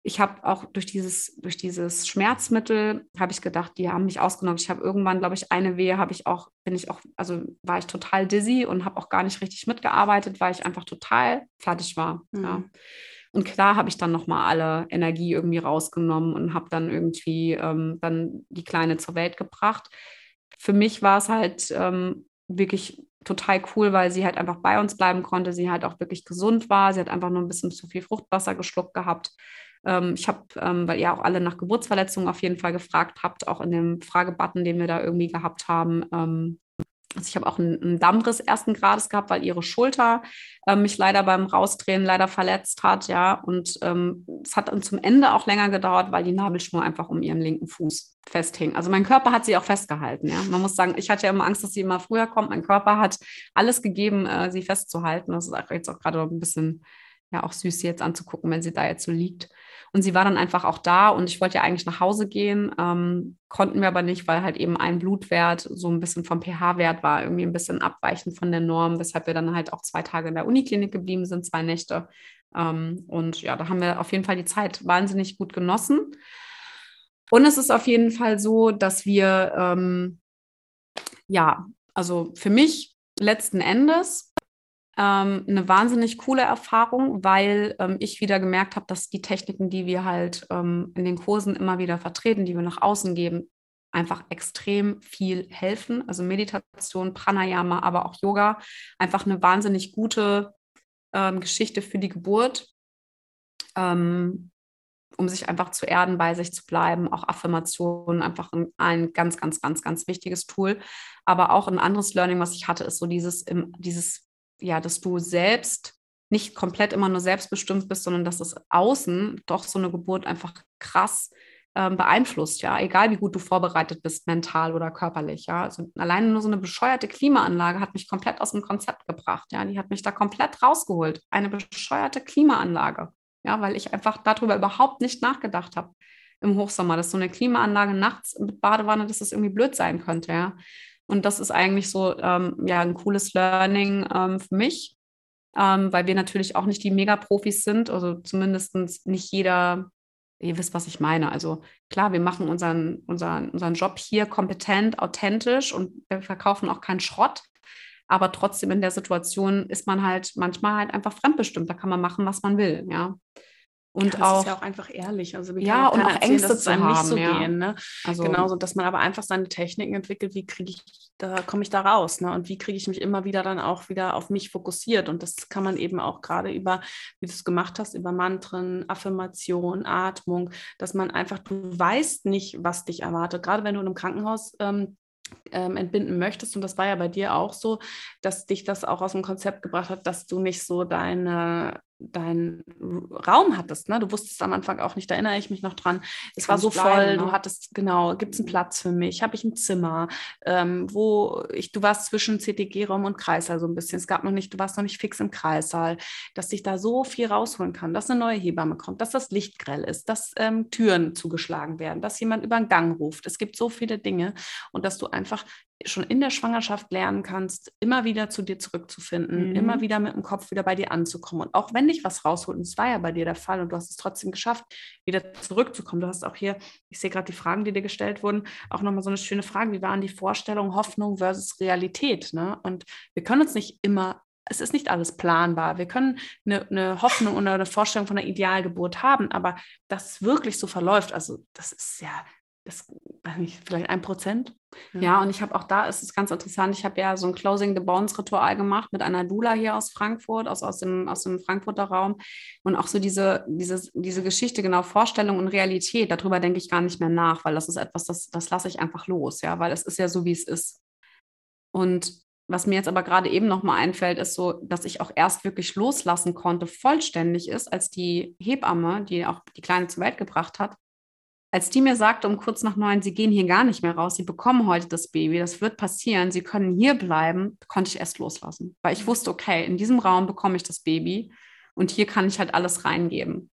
Ich habe auch durch dieses, durch dieses Schmerzmittel, habe ich gedacht, die haben mich ausgenommen. Ich habe irgendwann, glaube ich, eine Wehe, habe ich auch, bin ich auch, also war ich total dizzy und habe auch gar nicht richtig mitgearbeitet, weil ich einfach total fertig war. Mhm. Ja. Und klar habe ich dann nochmal alle Energie irgendwie rausgenommen und habe dann irgendwie ähm, dann die Kleine zur Welt gebracht. Für mich war es halt ähm, wirklich total cool, weil sie halt einfach bei uns bleiben konnte. Sie halt auch wirklich gesund war. Sie hat einfach nur ein bisschen zu viel Fruchtwasser geschluckt gehabt. Ähm, ich habe, ähm, weil ihr auch alle nach Geburtsverletzungen auf jeden Fall gefragt habt, auch in dem Fragebutton, den wir da irgendwie gehabt haben, ähm, also ich habe auch einen, Dammriss ersten Grades gehabt, weil ihre Schulter äh, mich leider beim Rausdrehen leider verletzt hat, ja. Und ähm, es hat dann zum Ende auch länger gedauert, weil die Nabelschnur einfach um ihren linken Fuß festhing. Also mein Körper hat sie auch festgehalten, ja. Man muss sagen, ich hatte ja immer Angst, dass sie immer früher kommt. Mein Körper hat alles gegeben, äh, sie festzuhalten. Das ist jetzt auch gerade ein bisschen ja auch süß, sie jetzt anzugucken, wenn sie da jetzt so liegt. Und sie war dann einfach auch da und ich wollte ja eigentlich nach Hause gehen, ähm, konnten wir aber nicht, weil halt eben ein Blutwert so ein bisschen vom pH-Wert war, irgendwie ein bisschen abweichend von der Norm, weshalb wir dann halt auch zwei Tage in der Uniklinik geblieben sind, zwei Nächte. Ähm, und ja, da haben wir auf jeden Fall die Zeit wahnsinnig gut genossen. Und es ist auf jeden Fall so, dass wir, ähm, ja, also für mich letzten Endes ähm, eine wahnsinnig coole Erfahrung, weil ähm, ich wieder gemerkt habe, dass die Techniken, die wir halt ähm, in den Kursen immer wieder vertreten, die wir nach außen geben, einfach extrem viel helfen. Also Meditation, Pranayama, aber auch Yoga, einfach eine wahnsinnig gute ähm, Geschichte für die Geburt, ähm, um sich einfach zu erden, bei sich zu bleiben. Auch Affirmationen, einfach ein, ganz, ganz, ganz, ganz wichtiges Tool. Aber auch ein anderes Learning, was ich hatte, ist so dieses, dieses ja, dass du selbst nicht komplett immer nur selbstbestimmt bist, sondern dass das Außen doch so eine Geburt einfach krass ähm, beeinflusst, ja, egal wie gut du vorbereitet bist, mental oder körperlich, ja. Also alleine nur so eine bescheuerte Klimaanlage hat mich komplett aus dem Konzept gebracht, ja. Die hat mich da komplett rausgeholt. Eine bescheuerte Klimaanlage, ja, weil ich einfach darüber überhaupt nicht nachgedacht habe im Hochsommer, dass so eine Klimaanlage nachts mit Badewanne, dass das irgendwie blöd sein könnte, ja. Und das ist eigentlich so ähm, ja, ein cooles Learning ähm, für mich, ähm, weil wir natürlich auch nicht die Mega-Profis sind, also zumindest nicht jeder, ihr wisst, was ich meine. Also klar, wir machen unseren, unseren, unseren Job hier kompetent, authentisch und wir verkaufen auch keinen Schrott. Aber trotzdem in der Situation ist man halt manchmal halt einfach fremdbestimmt. Da kann man machen, was man will, ja. Und ja, auch, ist ja auch einfach ehrlich. Also ja, und auch erzählen, Ängste zu haben, nicht so ja. gehen. Ne? Also, Genauso, dass man aber einfach seine Techniken entwickelt, wie kriege ich, da komme ich da raus, ne? Und wie kriege ich mich immer wieder dann auch wieder auf mich fokussiert. Und das kann man eben auch gerade über, wie du es gemacht hast, über Mantren, Affirmation, Atmung, dass man einfach, du weißt nicht, was dich erwartet. Gerade wenn du in einem Krankenhaus ähm, ähm, entbinden möchtest. Und das war ja bei dir auch so, dass dich das auch aus dem Konzept gebracht hat, dass du nicht so deine deinen Raum hattest. Ne? Du wusstest am Anfang auch nicht, da erinnere ich mich noch dran. Es war so bleiben, voll, ne? du hattest, genau, gibt es einen Platz für mich? Habe ich ein Zimmer, ähm, wo ich, du warst zwischen CTG-Raum und Kreissaal so ein bisschen. Es gab noch nicht, du warst noch nicht fix im Kreissaal, dass sich da so viel rausholen kann, dass eine neue Hebamme kommt, dass das Licht grell ist, dass ähm, Türen zugeschlagen werden, dass jemand über den Gang ruft. Es gibt so viele Dinge und dass du einfach schon in der Schwangerschaft lernen kannst, immer wieder zu dir zurückzufinden, mhm. immer wieder mit dem Kopf wieder bei dir anzukommen. Und auch wenn dich was rausholt, und es war ja bei dir der Fall und du hast es trotzdem geschafft, wieder zurückzukommen. Du hast auch hier, ich sehe gerade die Fragen, die dir gestellt wurden, auch nochmal so eine schöne Frage. Wie waren die Vorstellungen, Hoffnung versus Realität? Ne? Und wir können uns nicht immer es ist nicht alles planbar. Wir können eine, eine, Hoffnung oder eine Vorstellung von einer Idealgeburt haben, aber dass es wirklich so verläuft, also das ist ja das weiß nicht, vielleicht ein Prozent. Ja. ja. und ich habe auch da, ist es ganz interessant, ich habe ja so ein Closing the Bones Ritual gemacht mit einer Dula hier aus Frankfurt, aus, aus, dem, aus dem Frankfurter Raum. Und auch so diese, diese, diese Geschichte, genau Vorstellung und Realität, darüber denke ich gar nicht mehr nach, weil das ist etwas, das, das lasse ich einfach los, ja, weil es ist ja so, wie es ist. Und was mir jetzt aber gerade eben nochmal einfällt, ist so, dass ich auch erst wirklich loslassen konnte, vollständig ist, als die Hebamme, die auch die Kleine zur Welt gebracht hat, als die mir sagte um kurz nach neun, sie gehen hier gar nicht mehr raus, sie bekommen heute das Baby, das wird passieren, sie können hier bleiben, konnte ich erst loslassen. Weil ich wusste, okay, in diesem Raum bekomme ich das Baby und hier kann ich halt alles reingeben.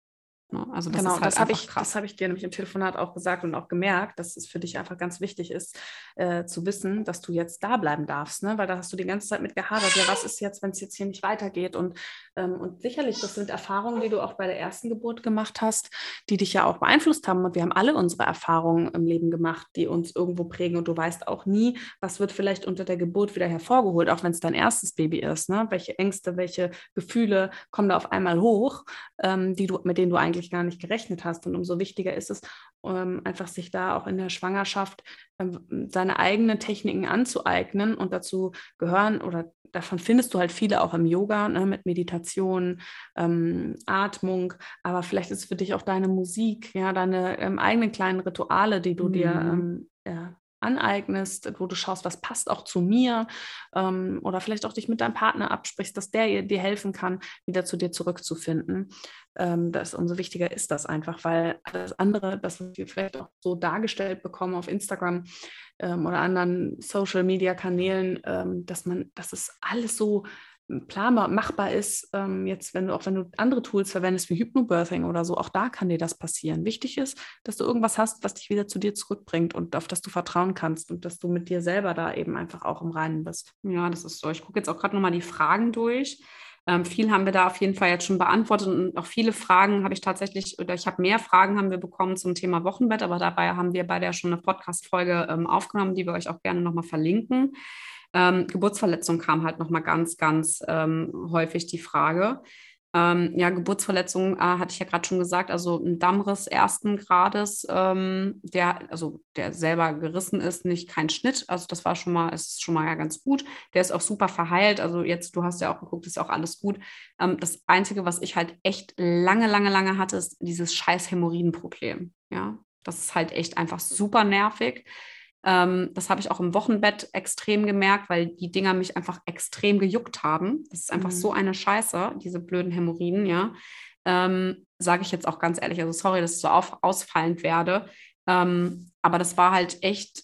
Ne? Also das genau, halt das habe ich, krass. das habe ich dir nämlich im Telefonat auch gesagt und auch gemerkt, dass es für dich einfach ganz wichtig ist, äh, zu wissen, dass du jetzt da bleiben darfst, ne? weil da hast du die ganze Zeit mit gehadert. Ja, was ist jetzt, wenn es jetzt hier nicht weitergeht? Und, ähm, und sicherlich, das sind Erfahrungen, die du auch bei der ersten Geburt gemacht hast, die dich ja auch beeinflusst haben. Und wir haben alle unsere Erfahrungen im Leben gemacht, die uns irgendwo prägen. Und du weißt auch nie, was wird vielleicht unter der Geburt wieder hervorgeholt, auch wenn es dein erstes Baby ist. Ne? Welche Ängste, welche Gefühle kommen da auf einmal hoch, ähm, die du, mit denen du eigentlich eigentlich gar nicht gerechnet hast. Und umso wichtiger ist es, ähm, einfach sich da auch in der Schwangerschaft ähm, seine eigenen Techniken anzueignen. Und dazu gehören oder davon findest du halt viele auch im Yoga ne, mit Meditation, ähm, Atmung. Aber vielleicht ist es für dich auch deine Musik, ja, deine ähm, eigenen kleinen Rituale, die du mhm. dir ähm, ja, aneignest, wo du schaust, was passt auch zu mir ähm, oder vielleicht auch dich mit deinem Partner absprichst, dass der dir helfen kann, wieder zu dir zurückzufinden. Ähm, das umso wichtiger ist das einfach, weil alles andere, das wir vielleicht auch so dargestellt bekommen auf Instagram ähm, oder anderen Social Media Kanälen, ähm, dass man, das ist alles so planbar, machbar ist, ähm, jetzt, wenn du auch wenn du andere Tools verwendest wie Hypnobirthing oder so, auch da kann dir das passieren. Wichtig ist, dass du irgendwas hast, was dich wieder zu dir zurückbringt und auf das du vertrauen kannst und dass du mit dir selber da eben einfach auch im Reinen bist. Ja, das ist so. Ich gucke jetzt auch gerade nochmal die Fragen durch. Ähm, viel haben wir da auf jeden Fall jetzt schon beantwortet und auch viele Fragen habe ich tatsächlich, oder ich habe mehr Fragen haben wir bekommen zum Thema Wochenbett, aber dabei haben wir beide ja schon eine Podcast-Folge ähm, aufgenommen, die wir euch auch gerne nochmal verlinken. Ähm, Geburtsverletzung kam halt nochmal ganz, ganz ähm, häufig die Frage. Ähm, ja, Geburtsverletzung äh, hatte ich ja gerade schon gesagt, also ein Dammriss ersten Grades, ähm, der, also der selber gerissen ist, nicht kein Schnitt. Also das war schon mal, ist schon mal ja ganz gut. Der ist auch super verheilt. Also jetzt, du hast ja auch geguckt, ist auch alles gut. Ähm, das Einzige, was ich halt echt lange, lange, lange hatte, ist dieses scheiß Hämorrhoidenproblem. Ja, das ist halt echt einfach super nervig. Ähm, das habe ich auch im Wochenbett extrem gemerkt, weil die Dinger mich einfach extrem gejuckt haben. Das ist einfach mhm. so eine Scheiße, diese blöden Hämorrhoiden, ja. Ähm, Sage ich jetzt auch ganz ehrlich. Also sorry, dass ich so auf, ausfallend werde. Ähm, aber das war halt echt,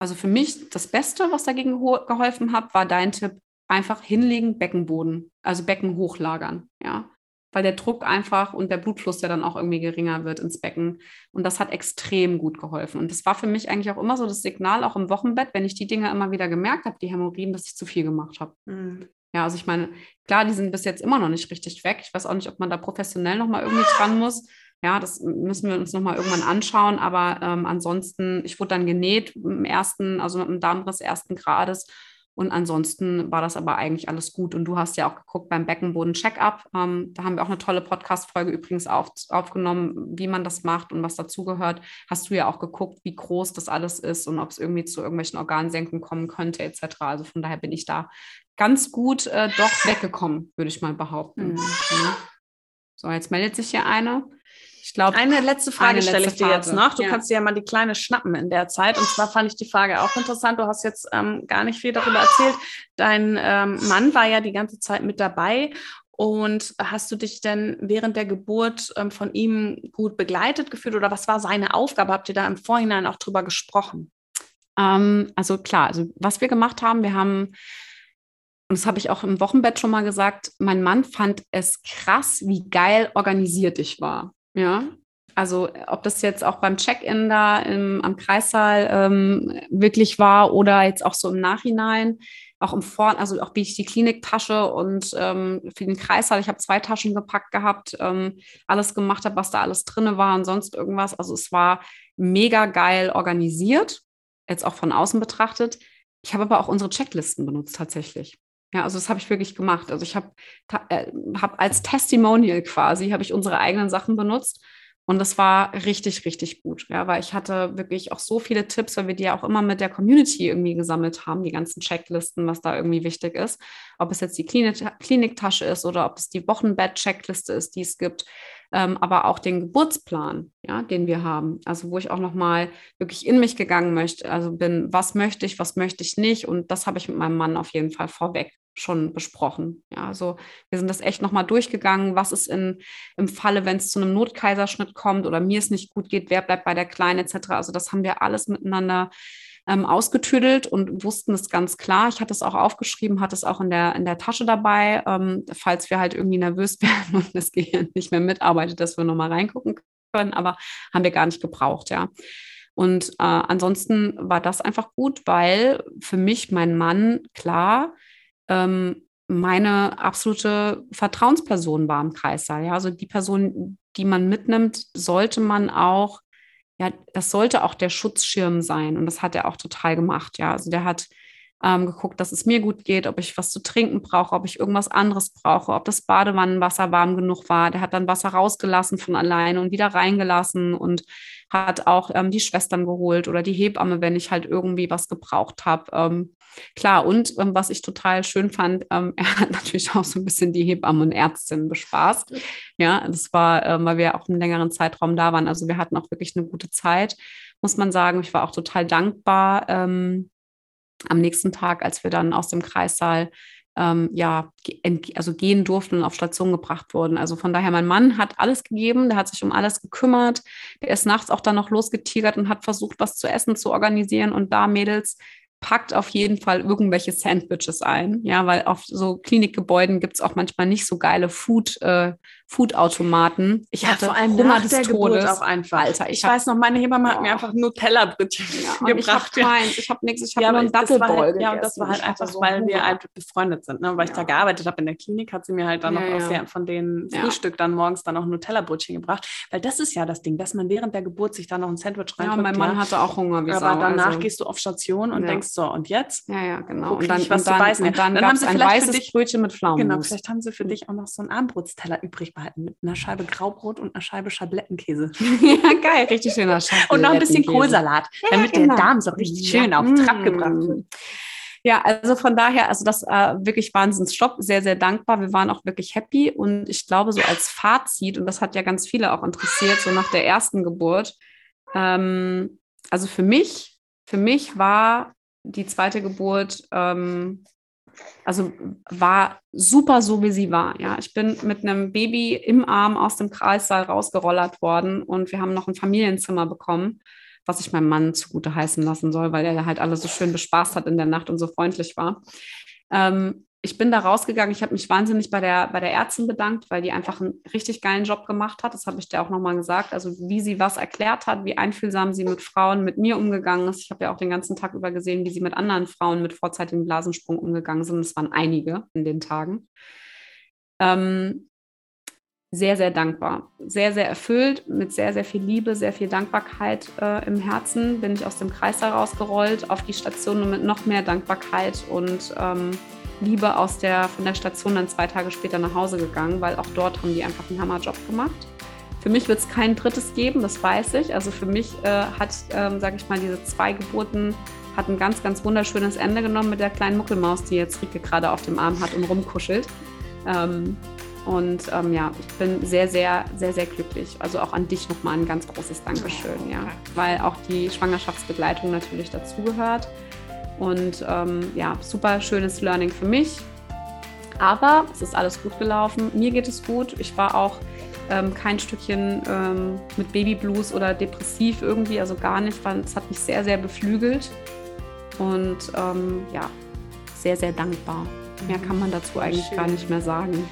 also für mich das Beste, was dagegen geholfen hat, war dein Tipp, einfach hinlegen, Beckenboden, also Becken hochlagern, ja weil der Druck einfach und der Blutfluss ja dann auch irgendwie geringer wird ins Becken. Und das hat extrem gut geholfen. Und das war für mich eigentlich auch immer so das Signal, auch im Wochenbett, wenn ich die Dinge immer wieder gemerkt habe, die Hämorrhoiden, dass ich zu viel gemacht habe. Mhm. Ja, also ich meine, klar, die sind bis jetzt immer noch nicht richtig weg. Ich weiß auch nicht, ob man da professionell nochmal irgendwie dran muss. Ja, das müssen wir uns nochmal irgendwann anschauen. Aber ähm, ansonsten, ich wurde dann genäht im ersten, also mit einem Darmriss ersten Grades und ansonsten war das aber eigentlich alles gut. Und du hast ja auch geguckt beim Beckenboden-Check-up. Ähm, da haben wir auch eine tolle Podcast-Folge übrigens auf, aufgenommen, wie man das macht und was dazugehört. Hast du ja auch geguckt, wie groß das alles ist und ob es irgendwie zu irgendwelchen Organsenkungen kommen könnte, etc. Also von daher bin ich da ganz gut äh, doch weggekommen, würde ich mal behaupten. Mhm. So, jetzt meldet sich hier eine. Ich glaube, eine letzte Frage stelle ich dir jetzt noch. Du ja. kannst dir ja mal die kleine schnappen in der Zeit. Und zwar fand ich die Frage auch interessant. Du hast jetzt ähm, gar nicht viel darüber erzählt. Dein ähm, Mann war ja die ganze Zeit mit dabei. Und hast du dich denn während der Geburt ähm, von ihm gut begleitet gefühlt oder was war seine Aufgabe? Habt ihr da im Vorhinein auch drüber gesprochen? Ähm, also klar, also was wir gemacht haben, wir haben und das habe ich auch im Wochenbett schon mal gesagt, mein Mann fand es krass, wie geil organisiert ich war. Ja, also ob das jetzt auch beim Check-in da im, am Kreissaal ähm, wirklich war oder jetzt auch so im Nachhinein, auch im Vor, also auch wie ich die Kliniktasche und ähm, für den Kreissaal, ich habe zwei Taschen gepackt gehabt, ähm, alles gemacht habe, was da alles drin war und sonst irgendwas. Also es war mega geil organisiert, jetzt auch von außen betrachtet. Ich habe aber auch unsere Checklisten benutzt tatsächlich. Ja, also das habe ich wirklich gemacht. Also ich habe äh, hab als Testimonial quasi, habe ich unsere eigenen Sachen benutzt und das war richtig, richtig gut. Ja, weil ich hatte wirklich auch so viele Tipps, weil wir die ja auch immer mit der Community irgendwie gesammelt haben, die ganzen Checklisten, was da irgendwie wichtig ist. Ob es jetzt die Klinik Kliniktasche ist oder ob es die Wochenbett-Checkliste ist, die es gibt. ähm, aber auch den Geburtsplan, ja, den wir haben. Also wo ich auch nochmal wirklich in mich gegangen möchte, also bin, was möchte ich, was möchte ich nicht. Und das habe ich mit meinem Mann auf jeden Fall vorweg schon besprochen. Ja, also wir sind das echt nochmal durchgegangen, was ist in, im Falle, wenn es zu einem Notkaiserschnitt kommt oder mir es nicht gut geht, wer bleibt bei der Kleinen etc. Also das haben wir alles miteinander ähm, ausgetüdelt und wussten es ganz klar. Ich hatte es auch aufgeschrieben, hatte es auch in der, in der Tasche dabei, ähm, falls wir halt irgendwie nervös werden und das Gehirn nicht mehr mitarbeitet, dass wir nochmal reingucken können, aber haben wir gar nicht gebraucht, ja. Und äh, ansonsten war das einfach gut, weil für mich mein Mann klar ähm, meine absolute Vertrauensperson war im Kreissaal. Ja, also die Person, die man mitnimmt, sollte man auch ja, das sollte auch der Schutzschirm sein. Und das hat er auch total gemacht. Ja, also der hat ähm, geguckt, dass es mir gut geht, ob ich was zu trinken brauche, ob ich irgendwas anderes brauche, ob das Badewannenwasser warm genug war. Der hat dann Wasser rausgelassen von alleine und wieder reingelassen und hat auch ähm, die Schwestern geholt oder die Hebamme, wenn ich halt irgendwie was gebraucht habe. Ähm, Klar, und ähm, was ich total schön fand, ähm, er hat natürlich auch so ein bisschen die Hebammen und Ärztinnen bespaßt. Ja, das war, äh, weil wir auch einen längeren Zeitraum da waren. Also wir hatten auch wirklich eine gute Zeit, muss man sagen. Ich war auch total dankbar ähm, am nächsten Tag, als wir dann aus dem Kreissaal ähm, ja, also gehen durften und auf Station gebracht wurden. Also von daher, mein Mann hat alles gegeben, der hat sich um alles gekümmert. Der ist nachts auch dann noch losgetigert und hat versucht, was zu essen zu organisieren. Und da, Mädels, packt auf jeden Fall irgendwelche Sandwiches ein. Ja, weil auf so Klinikgebäuden gibt es auch manchmal nicht so geile Food, äh, Food-Automaten. Ich ja, hatte vor allem Hunger des Todes. auch einfach. Alter, ich, ich weiß noch, meine Hebamme oh. hat mir einfach Nutella-Brötchen ja, gebracht. Ich habe keins, ich habe nichts, ich habe ja, nur einen Dattelball halt, Ja, und das war halt einfach, so weil wir halt befreundet sind. Ne? Weil ich da gearbeitet habe in der Klinik, hat sie mir halt dann noch aus der, von den Frühstück dann morgens dann auch Nutella-Brötchen gebracht. Weil das ist ja das Ding, dass man während der Geburt sich dann noch ein Sandwich rein Ja, mein Mann hatte auch Hunger. Wie aber danach also. gehst du auf Station und denkst so, und jetzt? Ja, ja, genau. Und dann, was und dann, beißen. Und dann, dann haben sie ein weißes Brötchen mit Pflaumen. Genau, vielleicht haben sie für dich auch noch so einen Armbrotsteller übrig behalten mit einer Scheibe Graubrot und eine Scheibe Schablettenkäse. ja, geil, richtig schöner Schablettenkäse. Und noch ein bisschen Kohlsalat, damit genau. der Darm so richtig schön ja. auf Trab gebracht wird. Ja, also von daher, also das äh, wirklich Wahnsinnsstopp, sehr, sehr dankbar. Wir waren auch wirklich happy und ich glaube, so als Fazit, und das hat ja ganz viele auch interessiert, so nach der ersten Geburt, ähm, also für mich, für mich war die zweite Geburt ähm, also war super so, wie sie war. Ja, ich bin mit einem Baby im Arm aus dem Kreissaal rausgerollert worden und wir haben noch ein Familienzimmer bekommen, was ich meinem Mann zugute heißen lassen soll, weil er halt alle so schön bespaßt hat in der Nacht und so freundlich war. Ähm, ich bin da rausgegangen, ich habe mich wahnsinnig bei der, bei der Ärztin bedankt, weil die einfach einen richtig geilen Job gemacht hat. Das habe ich dir auch nochmal gesagt. Also wie sie was erklärt hat, wie einfühlsam sie mit Frauen, mit mir umgegangen ist. Ich habe ja auch den ganzen Tag über gesehen, wie sie mit anderen Frauen mit vorzeitigen Blasensprung umgegangen sind. Es waren einige in den Tagen. Ähm, sehr, sehr dankbar. Sehr, sehr erfüllt, mit sehr, sehr viel Liebe, sehr viel Dankbarkeit äh, im Herzen bin ich aus dem Kreis herausgerollt auf die Station und mit noch mehr Dankbarkeit und ähm, Liebe aus der, von der Station dann zwei Tage später nach Hause gegangen, weil auch dort haben die einfach einen Hammerjob gemacht. Für mich wird es kein drittes geben, das weiß ich. Also für mich äh, hat, ähm, sage ich mal, diese zwei Geburten hat ein ganz, ganz wunderschönes Ende genommen mit der kleinen Muckelmaus, die jetzt Rike gerade auf dem Arm hat und rumkuschelt. Ähm, und ähm, ja, ich bin sehr, sehr, sehr, sehr glücklich. Also auch an dich nochmal ein ganz großes Dankeschön, ja. Weil auch die Schwangerschaftsbegleitung natürlich dazugehört. Und ähm, ja, super schönes Learning für mich. Aber es ist alles gut gelaufen. Mir geht es gut. Ich war auch ähm, kein Stückchen ähm, mit Babyblues oder depressiv irgendwie, also gar nicht. Es hat mich sehr, sehr beflügelt. Und ähm, ja, sehr, sehr dankbar. Mehr kann man dazu eigentlich Schön. gar nicht mehr sagen.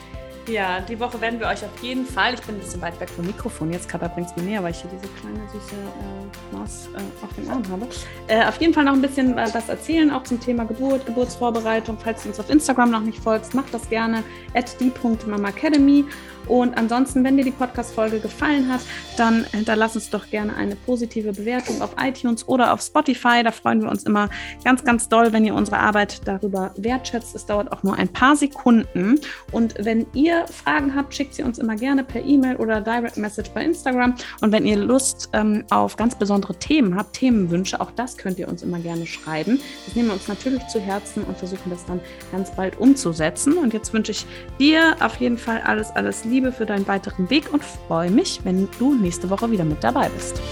Ja, die Woche werden wir euch auf jeden Fall, ich bin ein bisschen weit weg vom Mikrofon, jetzt Katha bringt es mir näher, weil ich hier diese kleine süße äh, Maus äh, auf dem Arm habe. Äh, auf jeden Fall noch ein bisschen äh, was erzählen, auch zum Thema Geburt, Geburtsvorbereitung. Falls du uns auf Instagram noch nicht folgst, mach das gerne at die.mamacademy. Und ansonsten, wenn dir die Podcast-Folge gefallen hat, dann hinterlass uns doch gerne eine positive Bewertung auf iTunes oder auf Spotify. Da freuen wir uns immer ganz, ganz doll, wenn ihr unsere Arbeit darüber wertschätzt. Es dauert auch nur ein paar Sekunden. Und wenn ihr Fragen habt, schickt sie uns immer gerne per E-Mail oder Direct Message bei Instagram. Und wenn ihr Lust ähm, auf ganz besondere Themen habt, Themenwünsche, auch das könnt ihr uns immer gerne schreiben. Das nehmen wir uns natürlich zu Herzen und versuchen das dann ganz bald umzusetzen. Und jetzt wünsche ich dir auf jeden Fall alles, alles Liebe Liebe für deinen weiteren Weg und freue mich, wenn du nächste Woche wieder mit dabei bist.